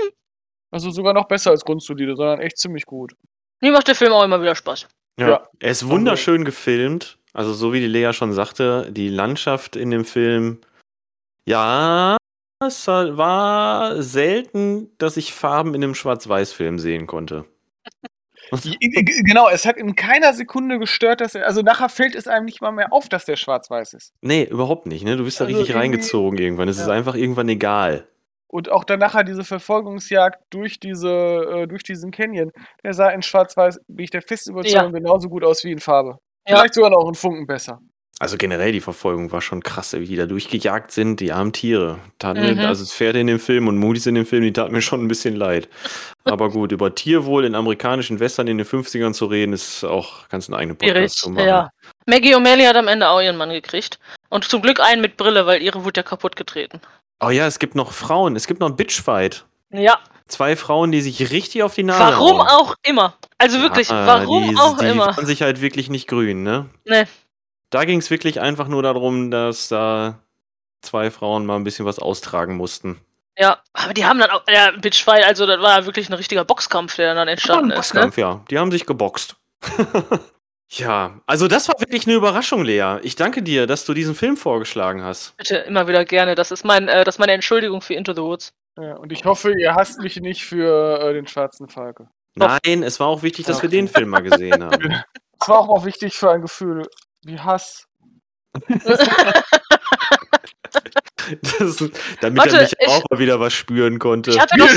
Also sogar noch besser als grundsolide, sondern echt ziemlich gut. Mir macht der Film auch immer wieder Spaß. Ja. Ja. Er ist wunderschön gefilmt. Also, so wie die Lea schon sagte, die Landschaft in dem Film. Ja, es war selten, dass ich Farben in einem Schwarz-Weiß-Film sehen konnte. Genau, es hat in keiner Sekunde gestört, dass er. Also nachher fällt es einem nicht mal mehr auf, dass der schwarz-weiß ist. Nee, überhaupt nicht. Ne? Du bist da Also richtig reingezogen irgendwann. Es ist Ja. einfach irgendwann egal. Und auch dann nachher diese Verfolgungsjagd durch diese, äh, durch diesen Canyon, der sah in Schwarz-Weiß, bin ich der festen Überzeugung, genauso gut aus wie in Farbe. Ja. Vielleicht sogar noch einen Funken besser. Also generell die Verfolgung war schon krass, wie die da durchgejagt sind, die armen Tiere. Taten Mhm. mir, also das Pferde in dem Film und Moody's in dem Film, die taten mir schon ein bisschen leid. Aber gut, über Tierwohl in amerikanischen Western in den 50ern zu reden, ist auch ganz ein eigener. Podcast zu machen. Ja. Maggie O'Malley hat am Ende auch ihren Mann gekriegt. Und zum Glück einen mit Brille, weil ihre wurde ja kaputt getreten. Oh ja, es gibt noch Frauen, es gibt noch einen Bitchfight. Ja. Zwei Frauen, die sich richtig auf die Nase Warum hauen. auch immer. Also wirklich, Ja, warum die, auch die immer. waren sich halt wirklich nicht grün, ne? Nee. Da ging es wirklich einfach nur darum, dass da zwei Frauen mal ein bisschen was austragen mussten. Ja, aber die haben dann auch, ja, Bitchfight, also das war wirklich ein richtiger Boxkampf, der dann entstanden Ja, ein ist. Ne? Boxkampf, ja. Die haben sich geboxt. ja, also das war wirklich eine Überraschung, Lea. Ich danke dir, dass du diesen Film vorgeschlagen hast. Bitte immer wieder gerne. Das ist mein, äh, das ist meine Entschuldigung für Into the Woods. Ja, und ich hoffe, ihr hasst mich nicht für äh, den schwarzen Falke. Nein, es war auch wichtig, dass wir den Film mal gesehen haben. Das war auch mal wichtig für ein Gefühl wie Hass. Das, damit Warte, er mich ich- auch mal wieder was spüren konnte. Ich hatte doch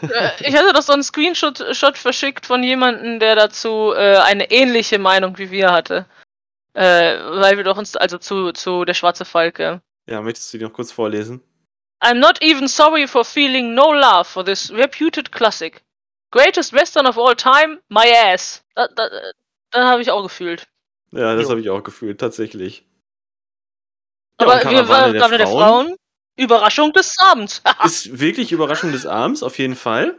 so, äh, ich hatte doch so einen Screenshot Shot verschickt von jemandem, der dazu äh, eine ähnliche Meinung wie wir hatte. Äh, weil wir doch uns, also zu, zu der schwarze Falke. Ja, möchtest du die noch kurz vorlesen? I'm not even sorry for feeling no love for this reputed classic. Greatest Western of all time, my ass. Da, da, da habe ich auch gefühlt. Ja, das habe ich auch gefühlt, tatsächlich. Ja, Aber wir waren der Karawane der Frauen? Frauen. Überraschung des Abends. Ist wirklich Überraschung des Abends, auf jeden Fall.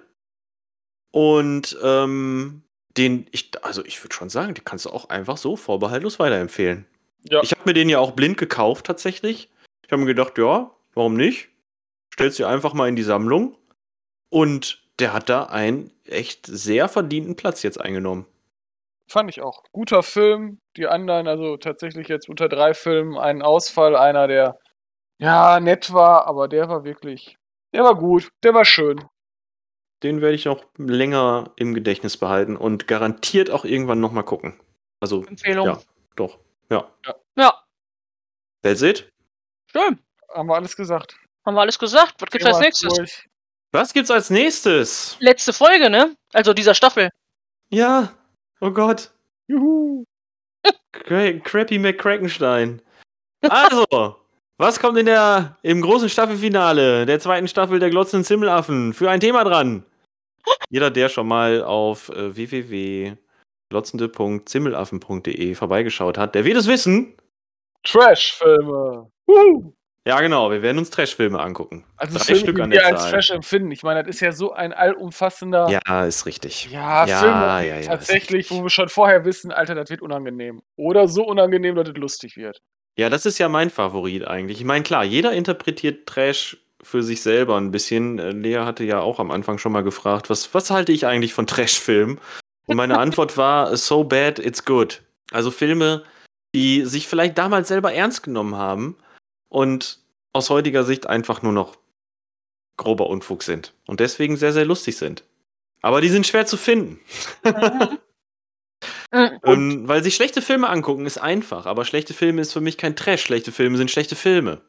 Und ähm, den, ich, also ich würde schon sagen, den kannst du auch einfach so vorbehaltlos weiterempfehlen. Ja. Ich habe mir den ja auch blind gekauft, tatsächlich. Ich habe mir gedacht, ja, warum nicht? Stellst du einfach mal in die Sammlung. Und der hat da einen echt sehr verdienten Platz jetzt eingenommen. Fand ich auch. Guter Film. Die anderen, also tatsächlich jetzt unter drei Filmen, einen Ausfall. Einer, der ja nett war, aber der war wirklich. Der war gut. Der war schön. Den werde ich auch länger im Gedächtnis behalten und garantiert auch irgendwann nochmal gucken. Also, Empfehlung. Ja. doch. Ja. ja, That's it. schön. Haben wir alles gesagt. Haben wir alles gesagt. Was gibt's als nächstes? durch. Was gibt's als nächstes? Letzte Folge, ne? Also dieser Staffel. Ja. Oh Gott. Juhu. Cra Crappy McCrackenstein. Also, was kommt in der, im großen Staffelfinale der zweiten Staffel der Glotzenden Zimmelaffen für ein Thema dran? Jeder, der schon mal auf äh, www.glotzende.zimmelaffen.de vorbeigeschaut hat, der wird es wissen. Trash-Filme. Juhu. Ja, genau, wir werden uns Trashfilme angucken. Also Drei Filme, Stück die an wir der als Zahl. Trash empfinden. Ich meine, das ist ja so ein allumfassender. Ja, ist richtig. Ja, Ja, Filme ja, ja, tatsächlich, wo wir schon vorher wissen, Alter, das wird unangenehm. Oder so unangenehm, dass es lustig wird. Ja, das ist ja mein Favorit eigentlich. Ich meine, klar, jeder interpretiert Trash für sich selber ein bisschen. Äh, Lea hatte ja auch am Anfang schon mal gefragt, was, was halte ich eigentlich von Trash-Filmen? Und meine Antwort war, so bad, it's good. Also Filme, die sich vielleicht damals selber ernst genommen haben und aus heutiger Sicht einfach nur noch grober Unfug sind und deswegen sehr, sehr lustig sind. Aber die sind schwer zu finden. Mhm. ähm, weil sich schlechte Filme angucken ist einfach, aber schlechte Filme ist für mich kein Trash. Schlechte Filme sind schlechte Filme.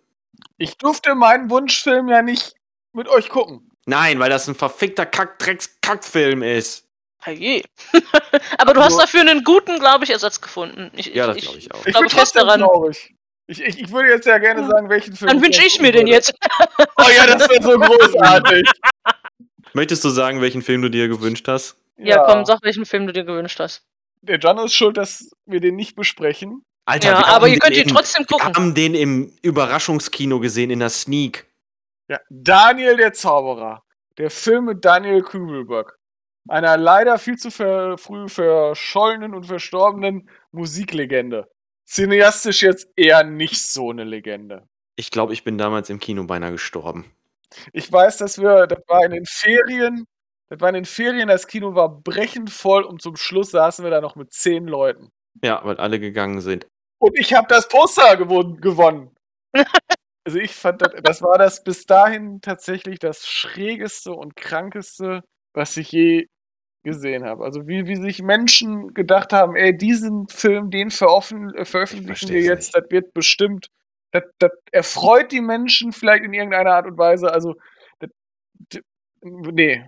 Ich durfte meinen Wunschfilm ja nicht mit euch gucken. Nein, weil das ein verfickter Kack-Drecks-Kackfilm ist. Herrje. Aber du hast Nur- dafür einen guten, glaube ich, Ersatz gefunden. Ich, Ja, das glaube ich auch. Ich glaube fest trotzdem daran. traurig. Ich, ich, ich würde jetzt ja gerne sagen, welchen Film. Dann wünsche ich mir den jetzt. Oh ja, das wäre so großartig. Möchtest du sagen, welchen Film du dir gewünscht hast? Ja, komm, sag, welchen Film du dir gewünscht hast. Der John ist schuld, dass wir den nicht besprechen. Alter, Ja, wir aber haben ihr könnt den ihn im- trotzdem Wir gucken. haben den im Überraschungskino gesehen, in der Sneak. Ja, Daniel der Zauberer. Der Film mit Daniel Kübelberg. Einer leider viel zu ver früh verschollenen und verstorbenen Musiklegende. Cineastisch jetzt eher nicht so eine Legende. Ich glaube, ich bin damals im Kino beinahe gestorben. Ich weiß, dass wir, das war in den Ferien, das war in den Ferien, das Kino war brechend voll und zum Schluss saßen wir da noch mit zehn Leuten. Ja, weil alle gegangen sind. Und ich habe das Poster gewon gewonnen. also ich fand, das, das war das bis dahin tatsächlich das schrägeste und krankeste, was ich je gesehen habe. Also wie, wie sich Menschen gedacht haben, ey, diesen Film, den veroffen, äh, veröffentlichen wir jetzt, das wird bestimmt, das, das erfreut die Menschen vielleicht in irgendeiner Art und Weise. Also, das, das, nee.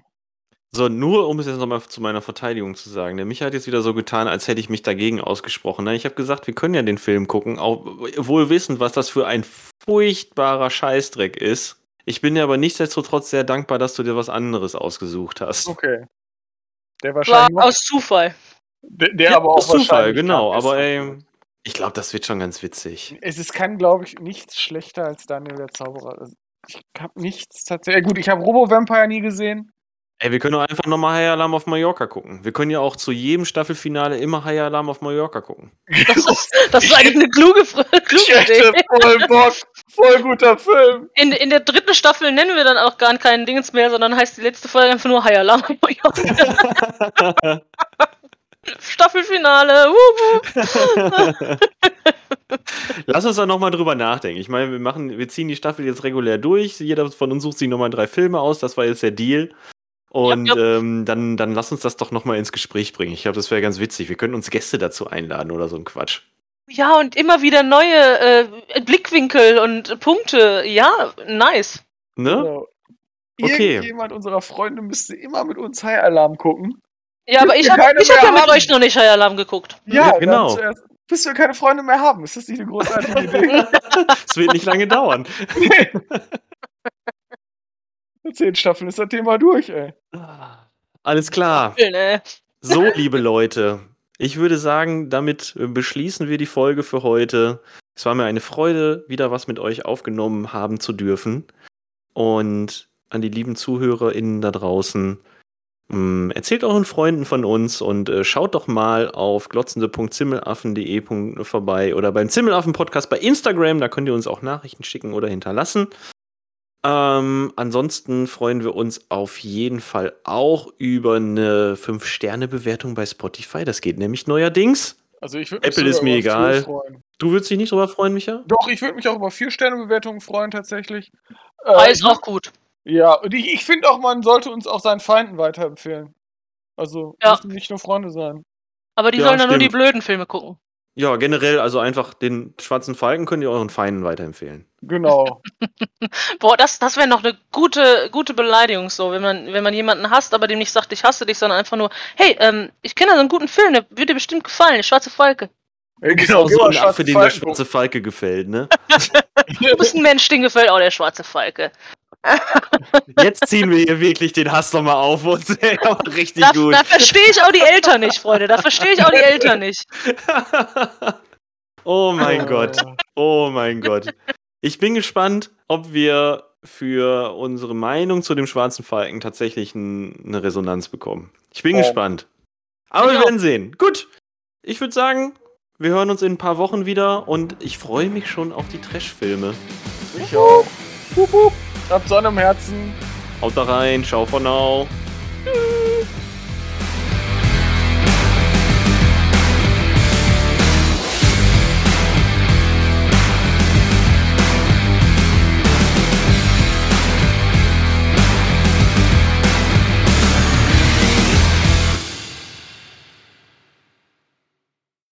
So, nur um es jetzt nochmal zu meiner Verteidigung zu sagen. Der Micha hat jetzt wieder so getan, als hätte ich mich dagegen ausgesprochen. Ne? Ich habe gesagt, wir können ja den Film gucken, auch wohl wissend, was das für ein furchtbarer Scheißdreck ist. Ich bin dir aber nichtsdestotrotz sehr dankbar, dass du dir was anderes ausgesucht hast. Okay. Der War wahrscheinlich noch, aus Zufall. der, der Ja, aber auch aus Zufall, genau. Aber ey, ich glaube, das wird schon ganz witzig. Es ist, kann, glaube ich, nichts schlechter als Daniel der Zauberer. Also, ich habe nichts tatsächlich. Gut, ich habe Robo Vampire nie gesehen. Ey, wir können doch einfach nochmal High Alarm auf Mallorca gucken. Wir können ja auch zu jedem Staffelfinale immer High Alarm auf Mallorca gucken. Das ist, das ist eigentlich eine kluge, kluge Ich hätte Idee. voll Bock. Voll guter Film. In, in der dritten Staffel nennen wir dann auch gar keinen Dingens mehr, sondern heißt die letzte Folge einfach nur High Alarm. Staffelfinale. Lass uns da nochmal drüber nachdenken. Ich meine, wir machen, wir ziehen die Staffel jetzt regulär durch. Jeder von uns sucht sich nochmal drei Filme aus. Das war jetzt der Deal. Und Ja, Ähm, dann, dann lass uns das doch nochmal ins Gespräch bringen. Ich glaube, das wäre ganz witzig. Wir könnten uns Gäste dazu einladen oder so ein Quatsch. Ja, und immer wieder neue äh, Blickwinkel und Punkte. Ja, nice. Ne? Genau. Okay. Irgendjemand unserer Freunde müsste immer mit uns High Alarm gucken. Ja, aber ich habe hab ja mit euch noch nicht High Alarm geguckt. Ja, dann genau. zuerst- Bis wir keine Freunde mehr haben. Ist das nicht eine großartige Idee? Es wird nicht lange dauern. In zehn Staffeln ist das Thema durch, ey. Alles klar. So, liebe Leute, ich würde sagen, damit äh, beschließen wir die Folge für heute. Es war mir eine Freude, wieder was mit euch aufgenommen haben zu dürfen. Und an die lieben ZuhörerInnen da draußen, mh, erzählt euren Freunden von uns und äh, schaut doch mal auf glotzende.zimmelaffen.de vorbei oder beim Zimmelaffen-Podcast bei Instagram. Da könnt ihr uns auch Nachrichten schicken oder hinterlassen. Ähm, ansonsten freuen wir uns auf jeden Fall auch über eine 5-Sterne-Bewertung bei Spotify. Das geht nämlich neuerdings. Also ich würde mich Apple ist mir egal. Du würdest dich nicht drüber freuen, Micha? Doch, ich würde mich auch über vier Sterne Bewertungen freuen tatsächlich. Äh, ist auch gut. Ja, und ich, ich finde auch, man sollte uns auch seinen Feinden weiterempfehlen. Also Ja. müssen nicht nur Freunde sein. Aber die Ja, sollen dann nur die stimmt. blöden Filme gucken. Ja, generell, also einfach den schwarzen Falken könnt ihr euren Feinden weiterempfehlen. Genau. Boah, das, das wäre noch eine gute, gute Beleidigung so, wenn man, wenn man jemanden hasst, aber dem nicht sagt, ich hasse dich, sondern einfach nur, hey, ähm, ich kenne da so einen guten Film, der würde dir bestimmt gefallen, der Schwarze Falke. Ja, genau, auch so geh mal ein Affe, dem der schwarze Falke gefällt, ne? Du bist ein Mensch, den gefällt auch der Schwarze Falke. Jetzt ziehen wir hier wirklich den Hass nochmal auf uns. Richtig Da, gut. da verstehe ich auch die Eltern nicht, Freunde. Da verstehe ich auch die Eltern nicht. oh mein Äh, Gott. Oh mein Gott. Ich bin gespannt, ob wir für unsere Meinung zu dem schwarzen Falken tatsächlich n- eine Resonanz bekommen. Ich bin Oh. gespannt. Aber wir werden sehen. Gut. Ich würde sagen, wir hören uns in ein paar Wochen wieder und ich freue mich schon auf die Trash-Filme. Ich auch. Hup, hup. Habt Sonne im Herzen. Haut da rein, ciao for now.